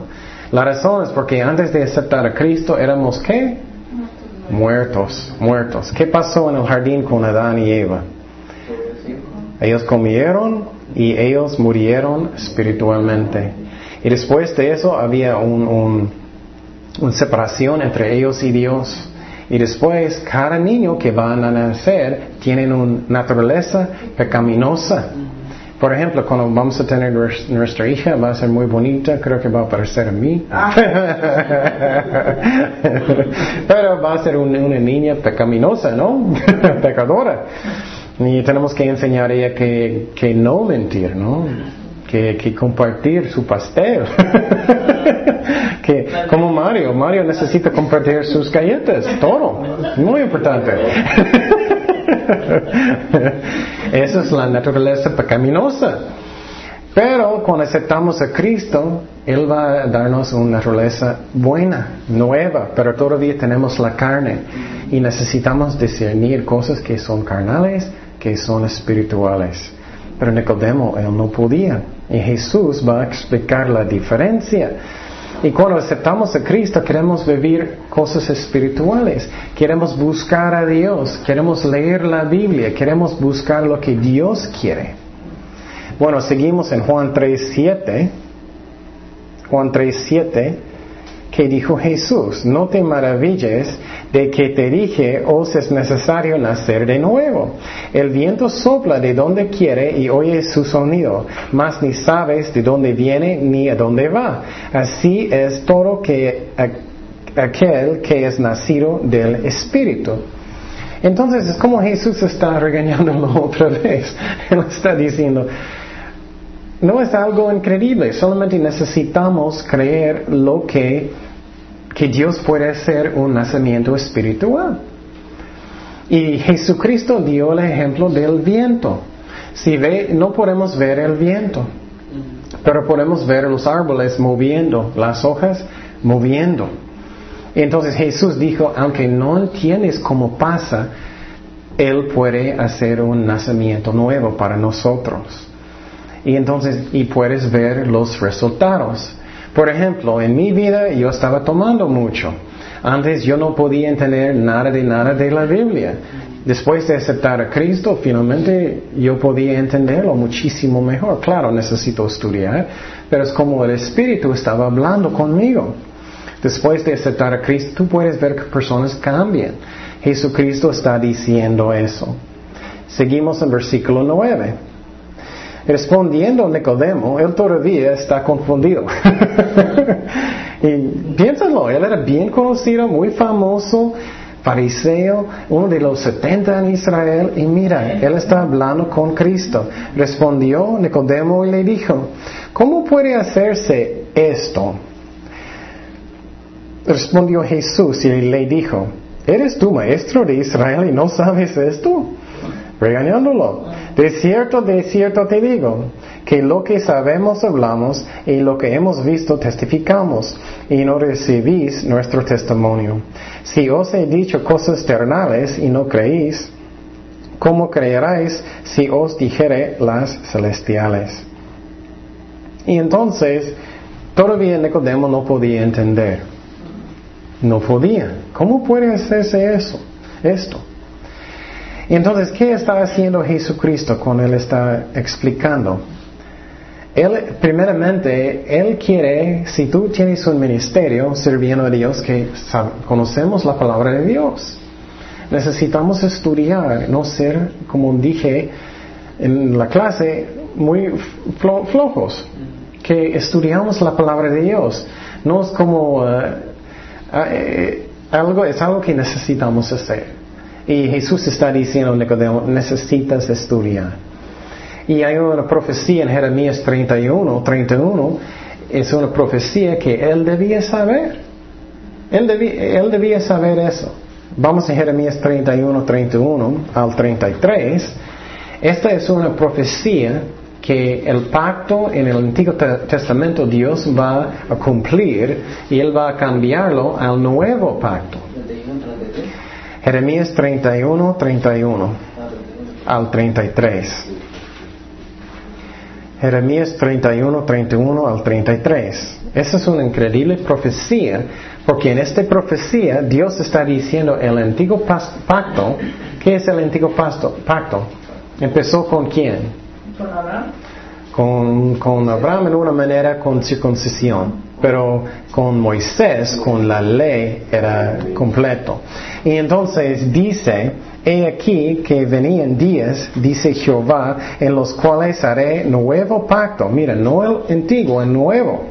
La razón es porque antes de aceptar a Cristo éramos qué? Muertos, muertos. ¿Qué pasó en el jardín con Adán y Eva? Ellos comieron y ellos murieron espiritualmente. Y después de eso había una separación entre ellos y Dios. Y después cada niño que va a nacer tiene una naturaleza pecaminosa. Por ejemplo, cuando vamos a tener nuestra hija, va a ser muy bonita, creo que va a parecer a mí. Pero va a ser una, niña pecaminosa, ¿no? Pecadora. Y tenemos que enseñar a ella que no mentir, ¿no? Que, que compartir su pastel. que como Mario, Mario necesita compartir sus galletas, todo. Muy importante. Esa es la naturaleza pecaminosa. Pero cuando aceptamos a Cristo, Él va a darnos una naturaleza buena, nueva, pero todavía tenemos la carne y necesitamos discernir cosas que son carnales, que son espirituales. Pero Nicodemo, él no podía. Y Jesús va a explicar la diferencia. Y cuando aceptamos a Cristo queremos vivir cosas espirituales, queremos buscar a Dios, queremos leer la Biblia, queremos buscar lo que Dios quiere. Bueno, seguimos en Juan 3.7. Juan 3.7, que dijo Jesús, no te maravilles de que te dije, os es necesario nacer de nuevo. El viento sopla de donde quiere y oye su sonido, mas ni sabes de dónde viene ni a dónde va. Así es todo que aquel que es nacido del Espíritu. Entonces es como Jesús está regañándolo otra vez. Él está diciendo, no es algo increíble, solamente necesitamos creer lo que que Dios puede hacer un nacimiento espiritual. Y Jesucristo dio el ejemplo del viento. Si ve, no podemos ver el viento, pero podemos ver los árboles moviendo, las hojas moviendo. Entonces Jesús dijo, aunque no entiendes cómo pasa, Él puede hacer un nacimiento nuevo para nosotros. Y entonces, y puedes ver los resultados. Por ejemplo, en mi vida yo estaba tomando mucho. Antes yo no podía entender nada de nada de la Biblia. Después de aceptar a Cristo, finalmente yo podía entenderlo muchísimo mejor. Claro, necesito estudiar, pero es como el Espíritu estaba hablando conmigo. Después de aceptar a Cristo, tú puedes ver que personas cambian. Jesucristo está diciendo eso. Seguimos en versículo 9. Respondiendo Nicodemo, él todavía está confundido. y piénsalo, él era bien conocido, muy famoso, fariseo, uno de los setenta en Israel, y mira, él está hablando con Cristo. Respondió Nicodemo y le dijo, ¿cómo puede hacerse esto? Respondió Jesús y le dijo, ¿eres tú maestro de Israel y no sabes esto? Regañándolo. De cierto, de cierto te digo, que lo que sabemos hablamos y lo que hemos visto testificamos, y no recibís nuestro testimonio. Si os he dicho cosas terrenales y no creéis, ¿cómo creeráis si os dijere las celestiales? Y entonces, todavía Nicodemo no podía entender. No podía. ¿Cómo puede hacerse eso? Esto. Y entonces, ¿qué está haciendo Jesucristo cuando Él está explicando? Él, primeramente, Él quiere, si tú tienes un ministerio sirviendo a Dios, que conocemos la palabra de Dios. necesitamos estudiar, no ser, como dije en la clase, muy flojos, que estudiamos la palabra de Dios. No es como eh, eh, algo, es algo que necesitamos hacer. Y Jesús está diciendo, Nicodemo, necesitas estudiar. Y hay una profecía en Jeremías 31, 31, es una profecía que él debía saber. Él debía, él debía saber eso. Vamos a Jeremías 31, 31 al 33. Esta es una profecía que el pacto en el Antiguo Testamento Dios va a cumplir y Él va a cambiarlo al nuevo pacto. Jeremías 31, 31 al 33. Jeremías 31, 31 al 33. Esa es una increíble profecía, porque en esta profecía Dios está diciendo el antiguo pacto. ¿Qué es el antiguo pacto? ¿Empezó con quién? Con Abraham. Con, con Abraham en una manera con circuncisión, pero con Moisés, con la ley, era completo. Y entonces dice, he aquí que venían días, dice Jehová, en los cuales haré nuevo pacto. Mira, no el antiguo, el nuevo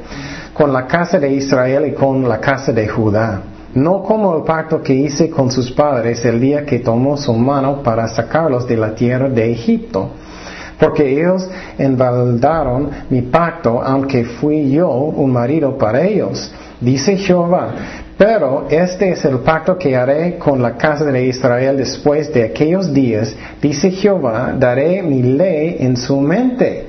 con la casa de Israel y con la casa de Judá. No como el pacto que hice con sus padres el día que tomó su mano para sacarlos de la tierra de Egipto. Porque ellos envaldaron mi pacto, aunque fui yo un marido para ellos. Dice Jehová, pero este es el pacto que haré con la casa de Israel después de aquellos días. Dice Jehová, daré mi ley en su mente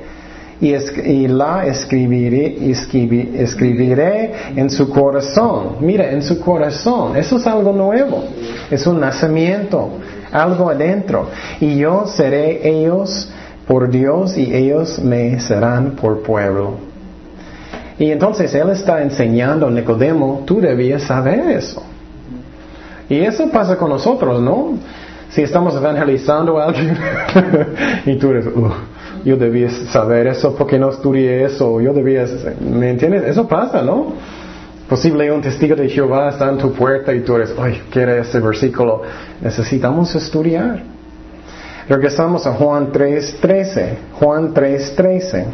y, la escribiré, escribiré en su corazón. Mira, en su corazón. Eso es algo nuevo. Es un nacimiento, algo adentro. Y yo seré ellos por Dios y ellos me serán por pueblo. Y entonces Él está enseñando a Nicodemo, tú debías saber eso. Y eso pasa con nosotros, ¿no? Si estamos evangelizando a alguien y tú eres, yo debía saber eso porque no estudié eso, yo debía, ¿me entiendes? Eso pasa, ¿no? Posible un testigo de Jehová está en tu puerta y tú eres, ay, quiere ese versículo. Necesitamos estudiar. Regresamos a Juan 3.13. Juan 3.13.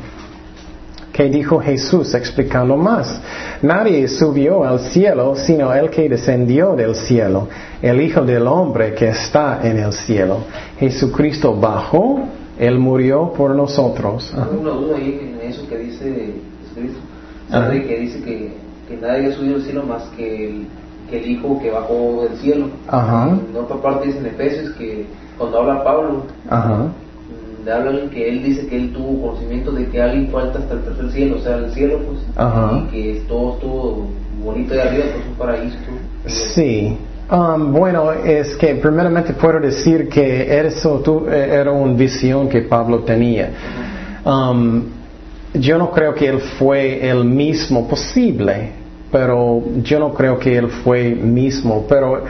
Que dijo Jesús explicando más. Nadie subió al cielo sino el que descendió del cielo, el Hijo del Hombre que está en el cielo. Jesucristo bajó él murió por nosotros. Una duda ahí en eso que dice Cristo. que dice que, que, nadie ha subido al cielo más que el, que el Hijo que bajó del cielo. Ajá. En otra parte dice en Efesios que cuando habla Pablo, Ajá. Mm, habla que él dice que él tuvo conocimiento de que alguien falta hasta el tercer cielo, o sea, el cielo, pues, Ajá. y que todo estuvo bonito de arriba, pues un paraíso. Sí. Um, bueno, es que primeramente puedo decir que eso eh, era una visión que Pablo tenía. Um, yo no creo que él fue el mismo posible, pero yo no creo que él fue mismo, pero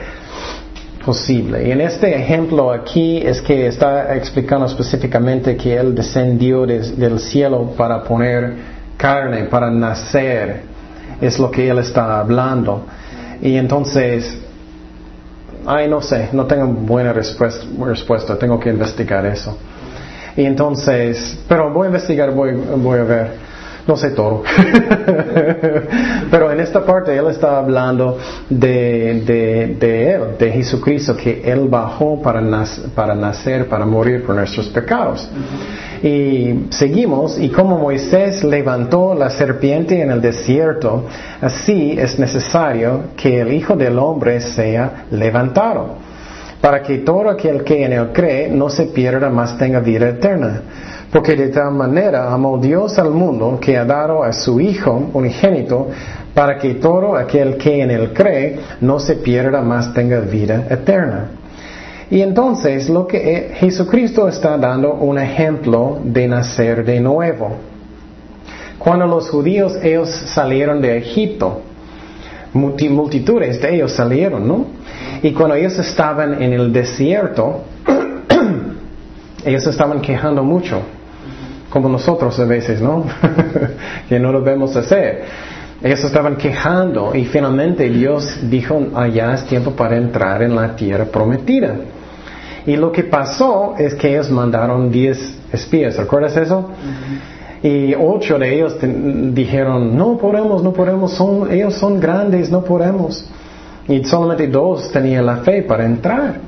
posible. Y en este ejemplo aquí es que está explicando específicamente que él descendió del cielo para poner carne, para nacer. Es lo que él está hablando. Y entonces ay, no sé, no tengo buena respuesta, respuesta, tengo que investigar eso. Y entonces, pero voy a investigar, voy, voy a ver. No sé todo. Pero en esta parte Él está hablando de, de, de, Él, de Jesucristo, que Él bajó para, para nacer, para morir por nuestros pecados. Y seguimos, y como Moisés levantó la serpiente en el desierto, así es necesario que el Hijo del Hombre sea levantado, para que todo aquel que en él cree no se pierda, más tenga vida eterna. Porque de tal manera amó Dios al mundo que ha dado a su Hijo unigénito, para que todo aquel que en él cree no se pierda, más tenga vida eterna. Y entonces lo que Jesucristo está dando un ejemplo de nacer de nuevo. Cuando los judíos ellos salieron de Egipto, multitudes de ellos salieron, ¿no? Y cuando ellos estaban en el desierto, ellos estaban quejando mucho, como nosotros a veces, ¿no? que no lo vemos hacer. Ellos estaban quejando y finalmente Dios dijo, allá es tiempo para entrar en la tierra prometida. Y lo que pasó es que ellos mandaron diez espías, ¿recuerdas eso? Y ocho de ellos dijeron, no podemos, no podemos, son, ellos son grandes, no podemos. Y solamente dos tenían la fe para entrar.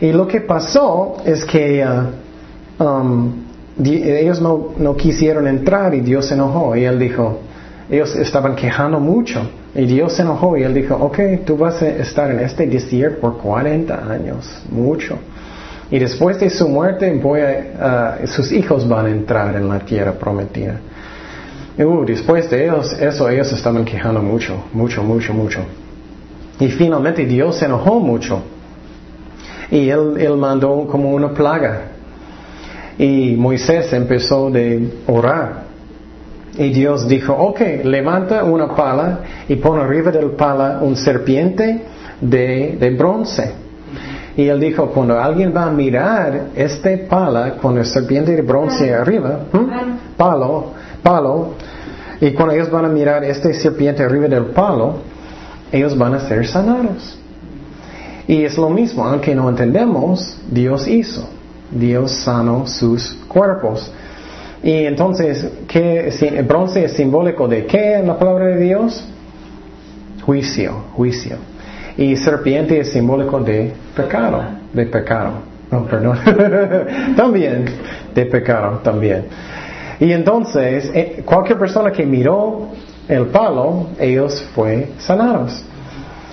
Y lo que pasó es que uh, um, ellos no, no quisieron entrar y Dios se enojó. Y él dijo, ellos estaban quejando mucho. Y Dios se enojó y él dijo, ok, tú vas a estar en este desierto por 40 años, mucho. Y después de su muerte, voy a, sus hijos van a entrar en la tierra prometida. Y uh, después de ellos, eso, ellos estaban quejando mucho, mucho, mucho, mucho. Y finalmente Dios se enojó mucho. Y él, él mandó como una plaga. Y Moisés empezó de orar. Y Dios dijo, ok, levanta una pala y pon arriba del pala un serpiente de, de bronce. Y él dijo, cuando alguien va a mirar este pala con el serpiente de bronce arriba, palo, palo, y cuando ellos van a mirar este serpiente arriba del palo, ellos van a ser sanados. Y es lo mismo, aunque no entendemos, Dios hizo. Dios sanó sus cuerpos. Y entonces, ¿qué, bronce es simbólico de qué en la palabra de Dios? Juicio, juicio. Y serpiente es simbólico de pecado, de pecado. No, perdón. también, de pecado, también. Y entonces, eh, cualquier persona que miró el palo, ellos fue sanados.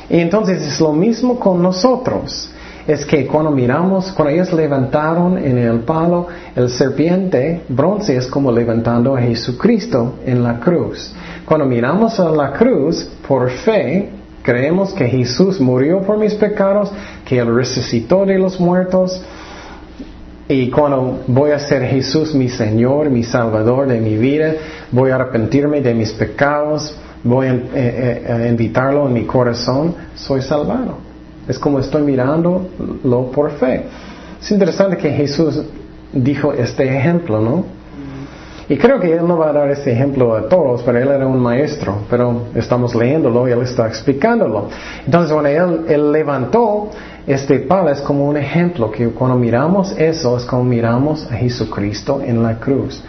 Y entonces es lo mismo con nosotros. Es que cuando miramos, cuando ellos levantaron en el palo el serpiente, bronce es como levantando a Jesucristo en la cruz. Cuando miramos a la cruz, por fe, Creemos que Jesús murió por mis pecados, que Él resucitó de los muertos. Y cuando voy a ser Jesús mi Señor, mi Salvador de mi vida, voy a arrepentirme de mis pecados, voy a, eh, eh, invitarlo en mi corazón, soy salvado. Es como estoy mirándolo por fe. Es interesante que Jesús dijo este ejemplo, ¿no? Y creo que Él no va a dar ese ejemplo a todos, pero Él era un maestro, pero estamos leyéndolo y Él está explicándolo. Entonces, cuando Él, él levantó este pala es como un ejemplo, que cuando miramos eso es como miramos a Jesucristo en la cruz.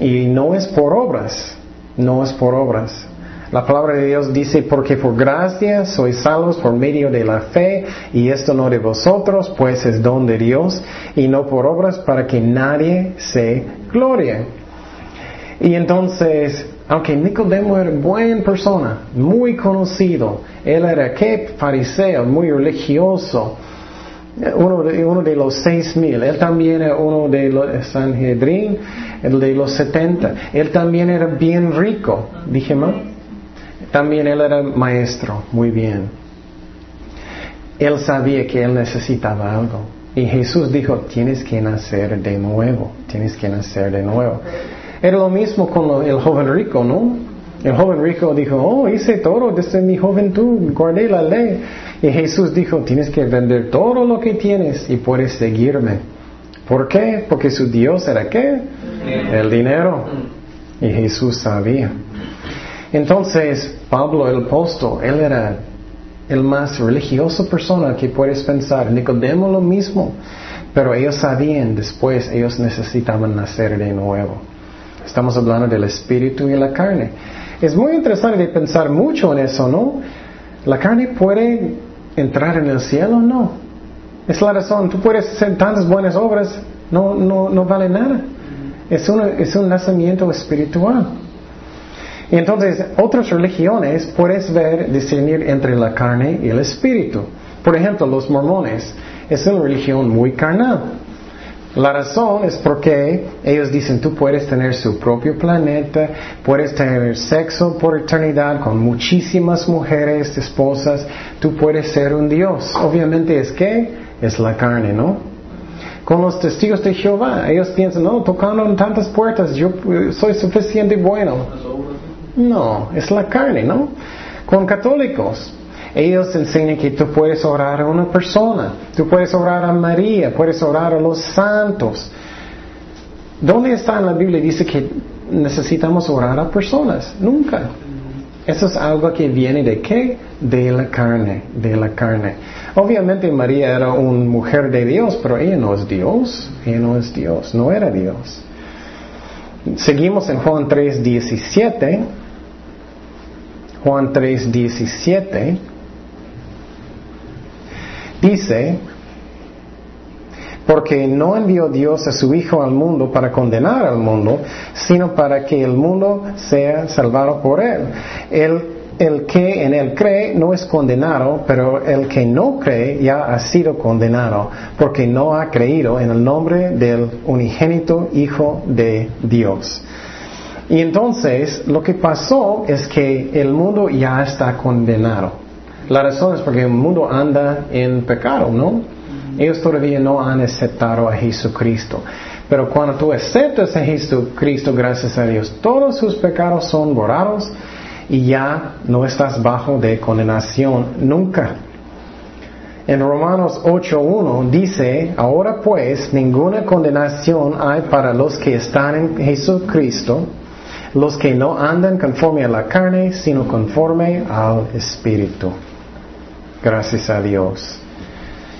Y no es por obras, no es por obras. La palabra de Dios dice, porque por gracia sois salvos por medio de la fe, y esto no de vosotros, pues es don de Dios, y no por obras para que nadie se glorie. Y entonces, aunque Nicodemo era buena persona, muy conocido, él era que fariseo, muy religioso, uno de, uno de los seis mil, él también era uno de los Sanhedrin, el de los setenta, él también era bien rico, dije también él era maestro, muy bien. Él sabía que él necesitaba algo. Y Jesús dijo, tienes que nacer de nuevo, tienes que nacer de nuevo. Era lo mismo con el joven rico, ¿no? El joven rico dijo, oh, hice todo desde mi juventud, guardé la ley. Y Jesús dijo, tienes que vender todo lo que tienes y puedes seguirme. ¿Por qué? Porque su Dios era qué? El dinero. Y Jesús sabía. Entonces, Pablo el apóstol, él era el más religioso persona que puedes pensar. Nicodemo lo mismo. Pero ellos sabían después, ellos necesitaban nacer de nuevo. Estamos hablando del espíritu y la carne. Es muy interesante pensar mucho en eso, ¿no? ¿La carne puede entrar en el cielo? No. Es la razón. Tú puedes hacer tantas buenas obras, no, no, no vale nada. Es, es un nacimiento espiritual. Y entonces, otras religiones puedes ver, discernir entre la carne y el espíritu. Por ejemplo, los mormones es una religión muy carnal. La razón es porque ellos dicen tú puedes tener su propio planeta, puedes tener sexo por eternidad con muchísimas mujeres, esposas, tú puedes ser un Dios. Obviamente es que es la carne, ¿no? Con los testigos de Jehová, ellos piensan, no, tocando en tantas puertas, yo soy suficiente bueno. No, es la carne, ¿no? Con católicos, ellos enseñan que tú puedes orar a una persona, tú puedes orar a María, puedes orar a los santos. ¿Dónde está en la Biblia? Dice que necesitamos orar a personas. Nunca. Eso es algo que viene de qué? De la carne, de la carne. Obviamente María era una mujer de Dios, pero ella no es Dios, ella no es Dios, no era Dios. Seguimos en Juan 3, 17. Juan 3, 17. Dice, porque no envió Dios a su Hijo al mundo para condenar al mundo, sino para que el mundo sea salvado por él. El, el que en él cree no es condenado, pero el que no cree ya ha sido condenado, porque no ha creído en el nombre del unigénito Hijo de Dios. Y entonces lo que pasó es que el mundo ya está condenado. La razón es porque el mundo anda en pecado, ¿no? Ellos todavía no han aceptado a Jesucristo. Pero cuando tú aceptas a Jesucristo, gracias a Dios, todos sus pecados son borrados y ya no estás bajo de condenación nunca. En Romanos 8.1 dice, ahora pues ninguna condenación hay para los que están en Jesucristo, los que no andan conforme a la carne, sino conforme al Espíritu. Gracias a Dios.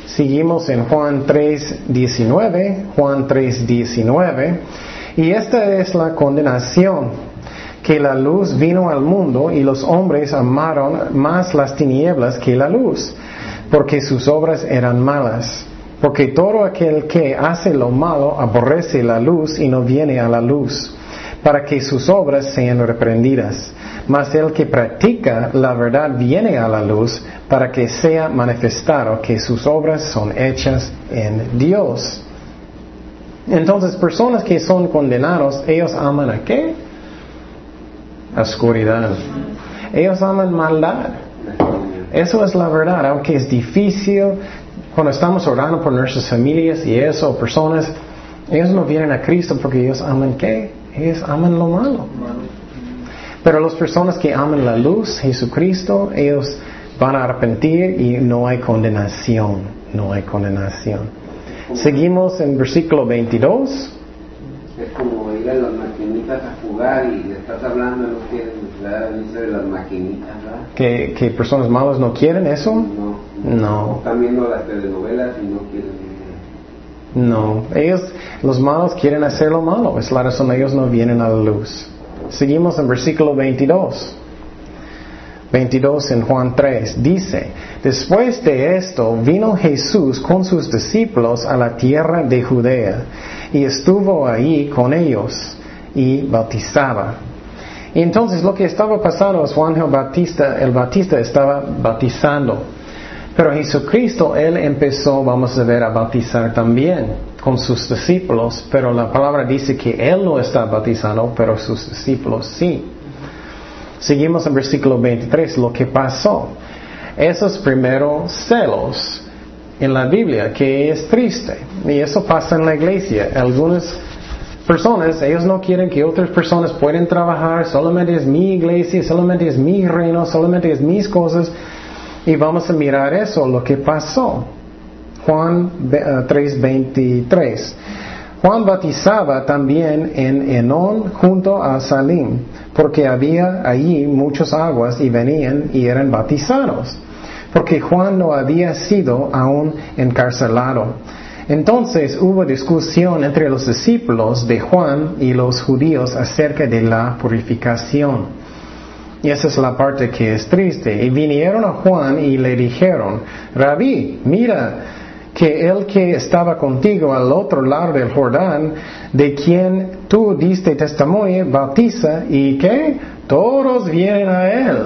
Seguimos en Juan 3.19, Juan 3.19, y esta es la condenación, que la luz vino al mundo y los hombres amaron más las tinieblas que la luz, porque sus obras eran malas. Porque todo aquel que hace lo malo aborrece la luz y no viene a la luz, para que sus obras sean reprendidas. Mas el que practica la verdad viene a la luz para que sea manifestado que sus obras son hechas en Dios. Entonces, personas que son condenados, ellos aman a qué? Oscuridad. Ellos aman maldad. Eso es la verdad, aunque es difícil. Cuando estamos orando por nuestras familias y eso, personas, ellos no vienen a Cristo porque ellos aman qué? Ellos aman lo malo. Pero las personas que aman la luz, Jesucristo, ellos van a arrepentir y no hay condenación, no hay condenación. Seguimos en versículo 22. Es como ir a las maquinitas a jugar y estás hablando y no quieren, dice de las maquinitas, ¿verdad? ¿Que, ¿Que personas malas no quieren eso? No. No. Están viendo las telenovelas y no quieren. No, ellos, los malos quieren hacer lo malo, es la razón ellos no vienen a la luz. Seguimos en versículo 22. 22 en Juan 3 dice, después de esto vino Jesús con sus discípulos a la tierra de Judea y estuvo ahí con ellos y bautizaba. Y entonces lo que estaba pasando es Juan el Bautista, el Bautista estaba bautizando. Pero Jesucristo, Él empezó, vamos a ver, a bautizar también con sus discípulos, pero la palabra dice que Él no está bautizando, pero sus discípulos sí. Seguimos en versículo 23, lo que pasó. Esos primeros celos en la Biblia, que es triste, y eso pasa en la iglesia. Algunas personas, ellos no quieren que otras personas puedan trabajar, solamente es mi iglesia, solamente es mi reino, solamente es mis cosas, y vamos a mirar eso, lo que pasó. Juan 3:23. Eh, Juan bautizaba también en Enón junto a Salim, porque había allí muchas aguas y venían y eran bautizados, porque Juan no había sido aún encarcelado. Entonces hubo discusión entre los discípulos de Juan y los judíos acerca de la purificación. Y esa es la parte que es triste. Y vinieron a Juan y le dijeron, Rabí, mira, que el que estaba contigo al otro lado del Jordán, de quien tú diste testimonio, bautiza y que todos vienen a él.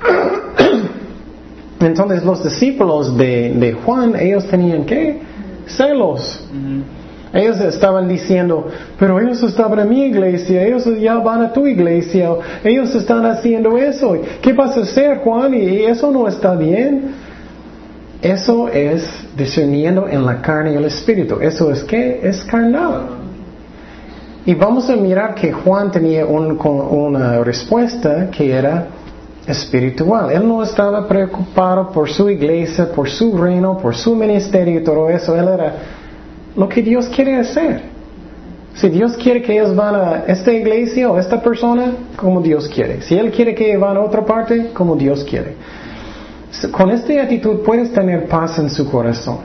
Entonces los discípulos de, Juan, ellos tenían que celos. Ellos estaban diciendo, pero ellos estaban en mi iglesia, ellos ya van a tu iglesia, ellos están haciendo eso. ¿Qué vas a hacer, Juan? Y eso no está bien. Eso es discerniendo en la carne y el espíritu. Eso es que es carnal. Y vamos a mirar que Juan tenía una respuesta que era espiritual. Él no estaba preocupado por su iglesia, por su reino, por su ministerio y todo eso. Él era lo que Dios quiere hacer. Si Dios quiere que ellos van a esta iglesia o esta persona, como Dios quiere. Si Él quiere que van a otra parte, como Dios quiere. Con esta actitud puedes tener paz en su corazón.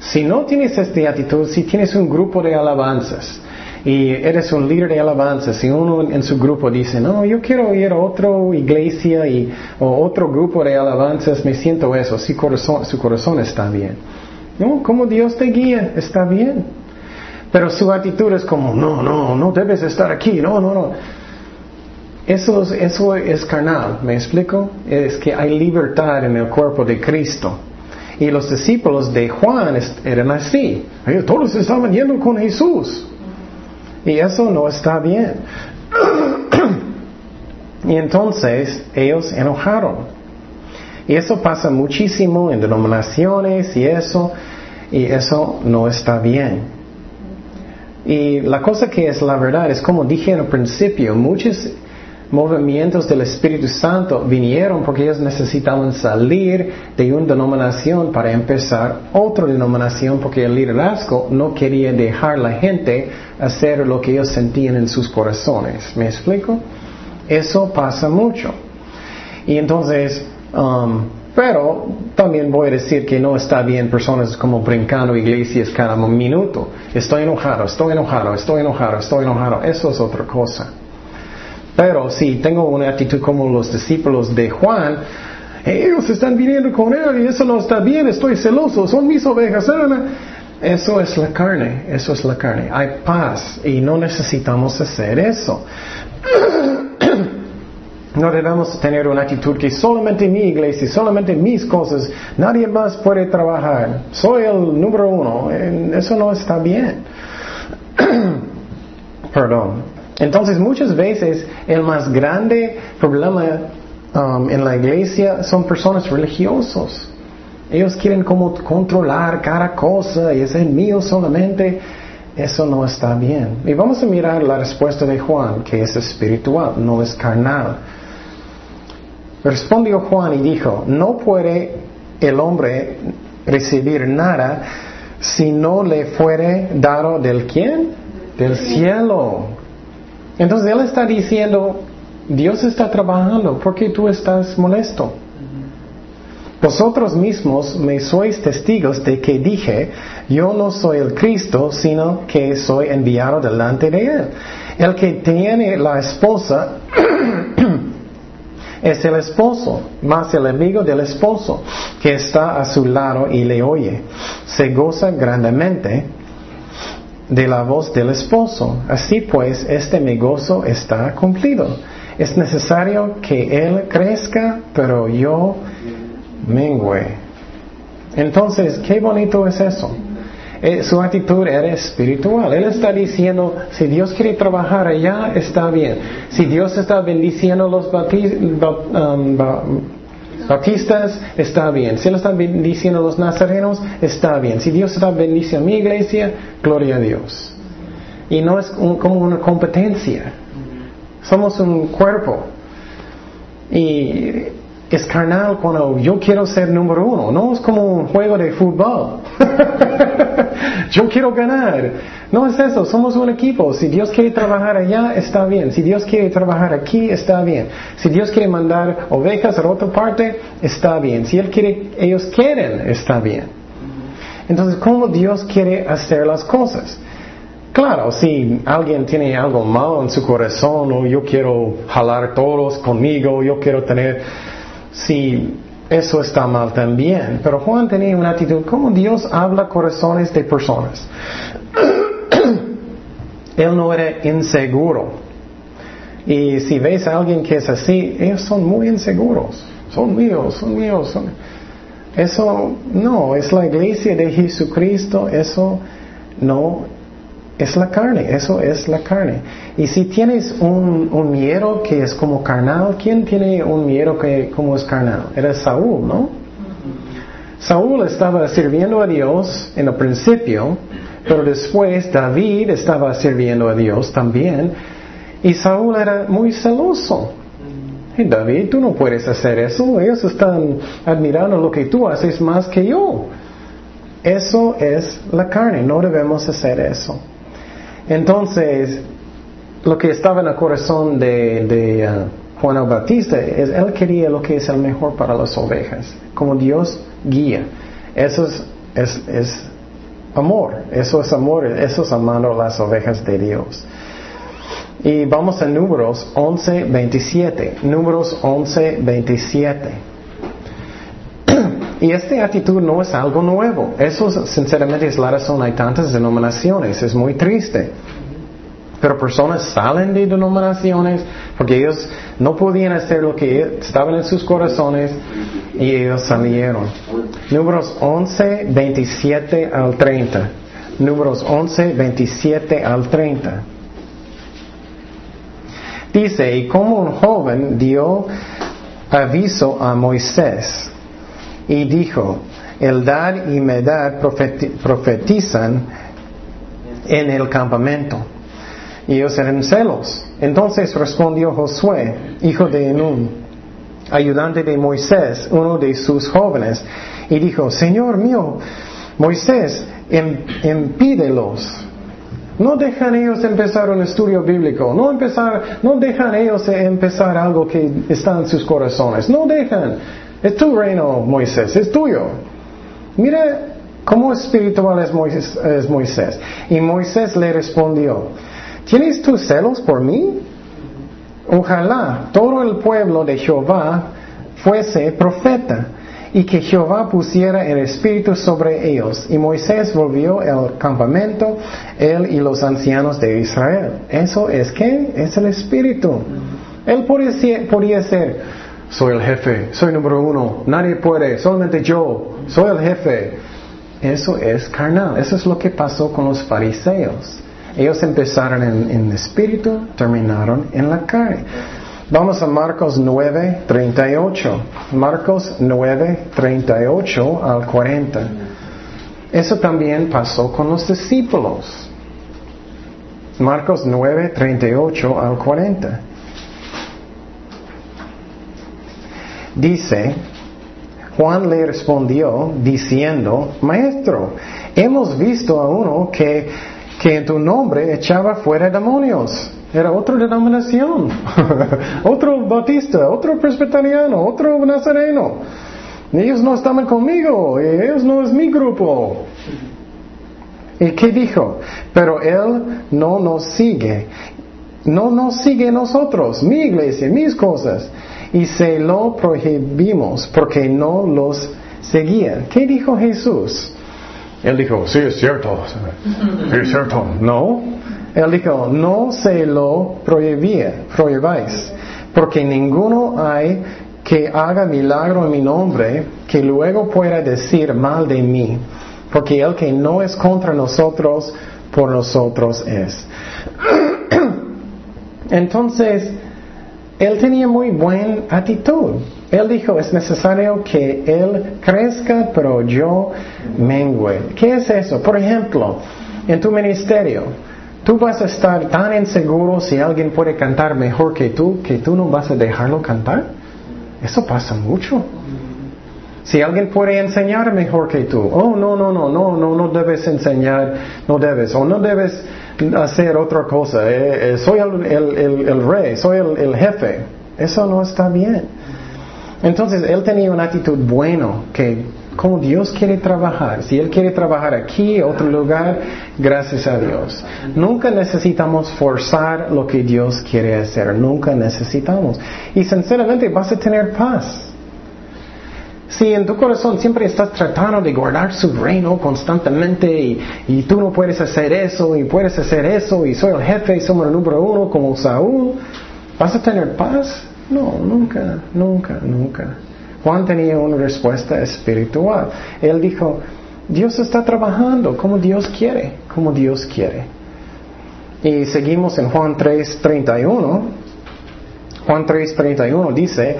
Si no tienes esta actitud, si tienes un grupo de alabanzas y eres un líder de alabanzas y uno en su grupo dice, no, yo quiero ir a otra iglesia y, o otro grupo de alabanzas, me siento eso, su corazón, su corazón está bien. No, como Dios te guía, está bien. Pero su actitud es como, no, no, no debes estar aquí, no, no, no. Eso es, eso es carnal, ¿me explico? Es que hay libertad en el cuerpo de Cristo. Y los discípulos de Juan eran así. Todos estaban yendo con Jesús. Y eso no está bien. y entonces ellos enojaron. Y eso pasa muchísimo en denominaciones y eso, y eso no está bien. Y la cosa que es la verdad es como dije el principio, muchos movimientos del Espíritu Santo vinieron porque ellos necesitaban salir de una denominación para empezar otra denominación porque el liderazgo no quería dejar a la gente hacer lo que ellos sentían en sus corazones. ¿Me explico? Eso pasa mucho. Y entonces, um, pero también voy a decir que no está bien personas como brincando iglesias cada minuto. Estoy enojado, estoy enojado, estoy enojado, estoy enojado. Eso es otra cosa. Pero si tengo una actitud como los discípulos de Juan, ellos están viniendo con él y eso no está bien, estoy celoso, son mis ovejas. Eso es la carne, eso es la carne. Hay paz y no necesitamos hacer eso. No debemos tener una actitud que solamente mi iglesia, solamente mis cosas, nadie más puede trabajar. Soy el número uno. Eso no está bien. Perdón. Entonces muchas veces el más grande problema um, en la iglesia son personas religiosos. Ellos quieren como controlar cada cosa y es el mío solamente. Eso no está bien. Y vamos a mirar la respuesta de Juan, que es espiritual, no es carnal. Respondió Juan y dijo, no puede el hombre recibir nada si no le fuere dado del quién? Del cielo. Entonces él está diciendo, Dios está trabajando, ¿por qué tú estás molesto? Vosotros mismos me sois testigos de que dije, yo no soy el Cristo, sino que soy enviado delante de Él. El que tiene la esposa es el esposo, más el amigo del esposo, que está a su lado y le oye. Se goza grandemente de la voz del esposo. Así pues, este mi gozo está cumplido. Es necesario que él crezca, pero yo mengüe. Entonces, qué bonito es eso. Eh, su actitud era espiritual. Él está diciendo, si Dios quiere trabajar allá, está bien. Si Dios está bendiciendo los um, bautistas, está bien. Si Él está bendiciendo a los nazarenos, está bien. Si Dios está bendiciendo a mi iglesia, gloria a Dios. Y no es como una competencia. Somos un cuerpo. Y es carnal cuando yo quiero ser número uno. No es como un juego de fútbol. yo quiero ganar. No es eso, somos un equipo. Si Dios quiere trabajar allá, está bien. Si Dios quiere trabajar aquí, está bien. Si Dios quiere mandar ovejas a otra parte, está bien. Si Él quiere, ellos quieren, está bien. Entonces, ¿cómo Dios quiere hacer las cosas? Claro, si alguien tiene algo malo en su corazón o yo quiero jalar todos conmigo, yo quiero tener si eso está mal también. Pero Juan tenía una actitud, como Dios habla corazones de personas. Él no era inseguro. Y si ves a alguien que es así, ellos son muy inseguros. Son míos, son míos. Son... Eso no, es la iglesia de Jesucristo, eso no es la carne, eso es la carne. Y si tienes un, un, miedo que es como carnal, ¿quién tiene un miedo que como es carnal? Era Saúl, ¿no? Saúl estaba sirviendo a Dios en el principio, pero después David estaba sirviendo a Dios también, y Saúl era muy celoso. Y David, tú no puedes hacer eso, ellos están admirando lo que tú haces más que yo. Eso es la carne, no debemos hacer eso. Entonces, lo que estaba en el corazón de, uh, Juan el Bautista es, él quería lo que es el mejor para las ovejas, como Dios guía. Eso es, es, es amor, eso es amor, eso es amando las ovejas de Dios. Y vamos a números 11, 27. Números 11, 27. Y esta actitud no es algo nuevo. Eso sinceramente es la razón. Hay tantas denominaciones. Es muy triste. Pero personas salen de denominaciones porque ellos no podían hacer lo que estaban en sus corazones y ellos salieron. Números 11, 27 al 30. Números 11, 27 al 30. Dice, y como un joven dio aviso a Moisés y dijo, Eldad y Medad profetizan en el campamento. Y ellos eran celos. Entonces respondió Josué, hijo de Enún, ayudante de Moisés, uno de sus jóvenes, y dijo, Señor mío, Moisés, impídelos. No dejan ellos empezar un estudio bíblico, no, empezar, no dejan ellos empezar algo que está en sus corazones, no dejan. Es tu reino, Moisés, es tuyo. Mira cómo espiritual es Moisés, Moisés. Y Moisés le respondió, ¿tienes tus celos por mí? Ojalá todo el pueblo de Jehová fuese profeta y que Jehová pusiera el espíritu sobre ellos. Y Moisés volvió al campamento, él y los ancianos de Israel. ¿Eso es qué? Es el espíritu. Él podía ser, soy el jefe, soy número uno, nadie puede, solamente yo, soy el jefe. Eso es carnal, eso es lo que pasó con los fariseos. Ellos empezaron en, el espíritu, terminaron en la carne. Vamos a Marcos 9, 38. Marcos 9, 38 al 40. Eso también pasó con los discípulos. Marcos 9, 38 al 40. Dice, Juan le respondió diciendo, Maestro, hemos visto a uno que, que en tu nombre echaba fuera demonios era otra denominación, otro bautista, otro presbiteriano, otro nazareno. Ellos no estaban conmigo, ellos no es mi grupo. ¿Y qué dijo? Pero él no nos sigue, no nos sigue nosotros, mi iglesia, mis cosas. Y se lo prohibimos porque no los seguía. ¿Qué dijo Jesús? Él dijo, sí, es cierto, sí, es cierto. No, él dijo, no se lo prohibía, prohibáis, porque ninguno hay que haga milagro en mi nombre que luego pueda decir mal de mí, porque el que no es contra nosotros, por nosotros es. Entonces, él tenía muy buena actitud. Él dijo, es necesario que él crezca, pero yo mengüe. ¿Qué es eso? Por ejemplo, en tu ministerio, Tú vas a estar tan inseguro si alguien puede cantar mejor que tú, que tú no vas a dejarlo cantar. Eso pasa mucho. Si alguien puede enseñar mejor que tú, oh, no, no, no, no, no, no debes enseñar, no debes, o no debes hacer otra cosa, eh, eh, soy el, rey, soy el, jefe. Eso no está bien. Entonces, él tenía una actitud buena que como Dios quiere trabajar. Si Él quiere trabajar aquí, otro lugar, gracias a Dios. Nunca necesitamos forzar lo que Dios quiere hacer. Nunca necesitamos. Y sinceramente vas a tener paz. Si en tu corazón siempre estás tratando de guardar su reino constantemente y, y, tú no puedes hacer eso y puedes hacer eso y soy el jefe y somos el número uno como Saúl, ¿vas a tener paz? No, nunca, nunca, nunca. Juan tenía una respuesta espiritual. Él dijo, Dios está trabajando como Dios quiere, como Dios quiere. Y seguimos en Juan 3:31. Juan 3:31 dice,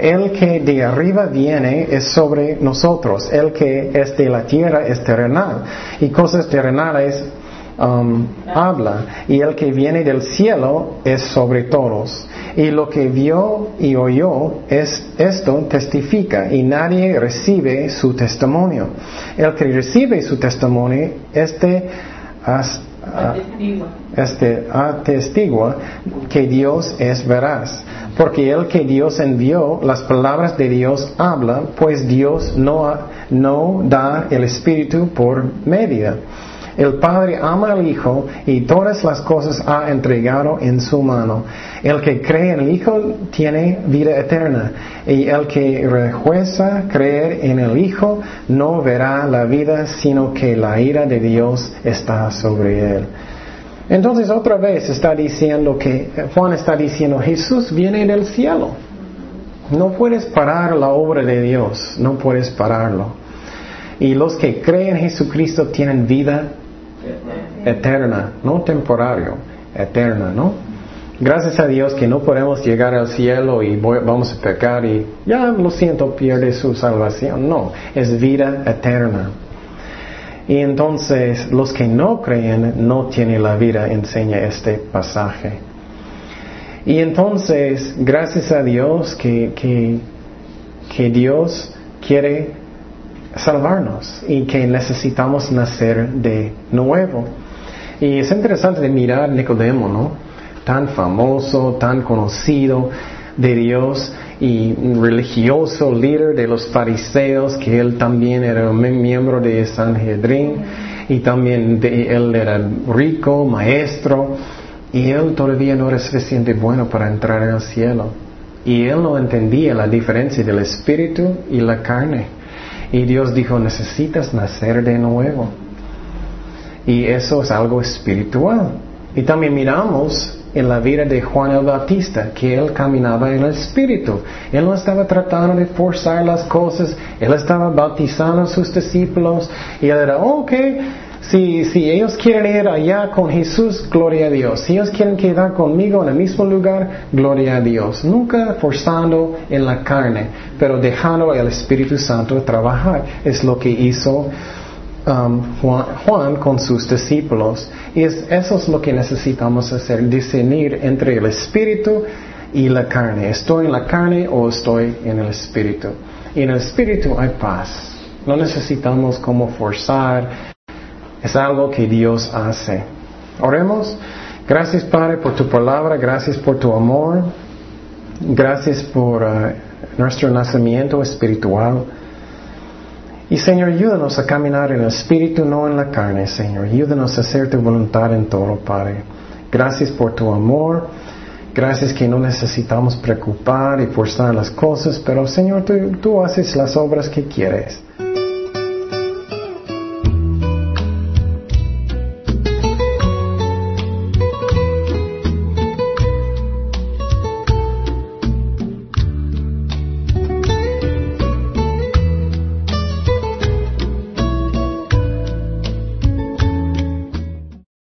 el que de arriba viene es sobre nosotros, el que es de la tierra es terrenal, y cosas terrenales um, habla, y el que viene del cielo es sobre todos. Y lo que vio y oyó, es, esto testifica y nadie recibe su testimonio. El que recibe su testimonio, este Este, atestigua que Dios es veraz. Porque el que Dios envió, las palabras de Dios habla, pues Dios no, no da el Espíritu por medida. El Padre ama al Hijo y todas las cosas ha entregado en su mano. El que cree en el Hijo tiene vida eterna y el que rehuesa creer en el Hijo no verá la vida, sino que la ira de Dios está sobre él. Entonces otra vez está diciendo que Juan está diciendo Jesús viene del cielo. No puedes parar la obra de Dios, no puedes pararlo. Y los que creen en Jesucristo tienen vida eterna, no temporario, eterna, ¿no? Gracias a Dios que no podemos llegar al cielo y voy- vamos a pecar y ya lo siento, pierde su salvación. No, es vida eterna. Y entonces los que no creen no tienen la vida, enseña este pasaje. Y entonces, gracias a Dios que, que, que Dios quiere salvarnos y que necesitamos nacer de nuevo. Y es interesante de mirar Nicodemo, ¿no? Tan famoso, tan conocido de Dios y religioso líder de los fariseos, que él también era un miembro de Sanhedrin y también de- él era rico, maestro, y él todavía no era suficiente bueno para entrar en el cielo. Y él no entendía la diferencia del espíritu y la carne. Y Dios dijo, necesitas nacer de nuevo. Y eso es algo espiritual. Y también miramos en la vida de Juan el Bautista, que él caminaba en el Espíritu. Él no estaba tratando de forzar las cosas, él estaba bautizando a sus discípulos y él era, ok, si, si ellos quieren ir allá con Jesús, gloria a Dios. Si ellos quieren quedar conmigo en el mismo lugar, gloria a Dios. Nunca forzando en la carne, pero dejando al Espíritu Santo trabajar. Es lo que hizo um, Juan, con sus discípulos. Y es- eso es lo que necesitamos hacer, discernir entre el espíritu y la carne. ¿Estoy en la carne o estoy en el espíritu? En el espíritu hay paz. No necesitamos como forzar. Es algo que Dios hace. Oremos. Gracias Padre por tu palabra, gracias por tu amor, gracias por uh, nuestro nacimiento espiritual. Y Señor, ayúdanos a caminar en el espíritu, no en la carne, Señor. Ayúdanos a hacer tu voluntad en todo, Padre. Gracias por tu amor. Gracias que no necesitamos preocupar y forzar las cosas, pero Señor, tú, tú haces las obras que quieres.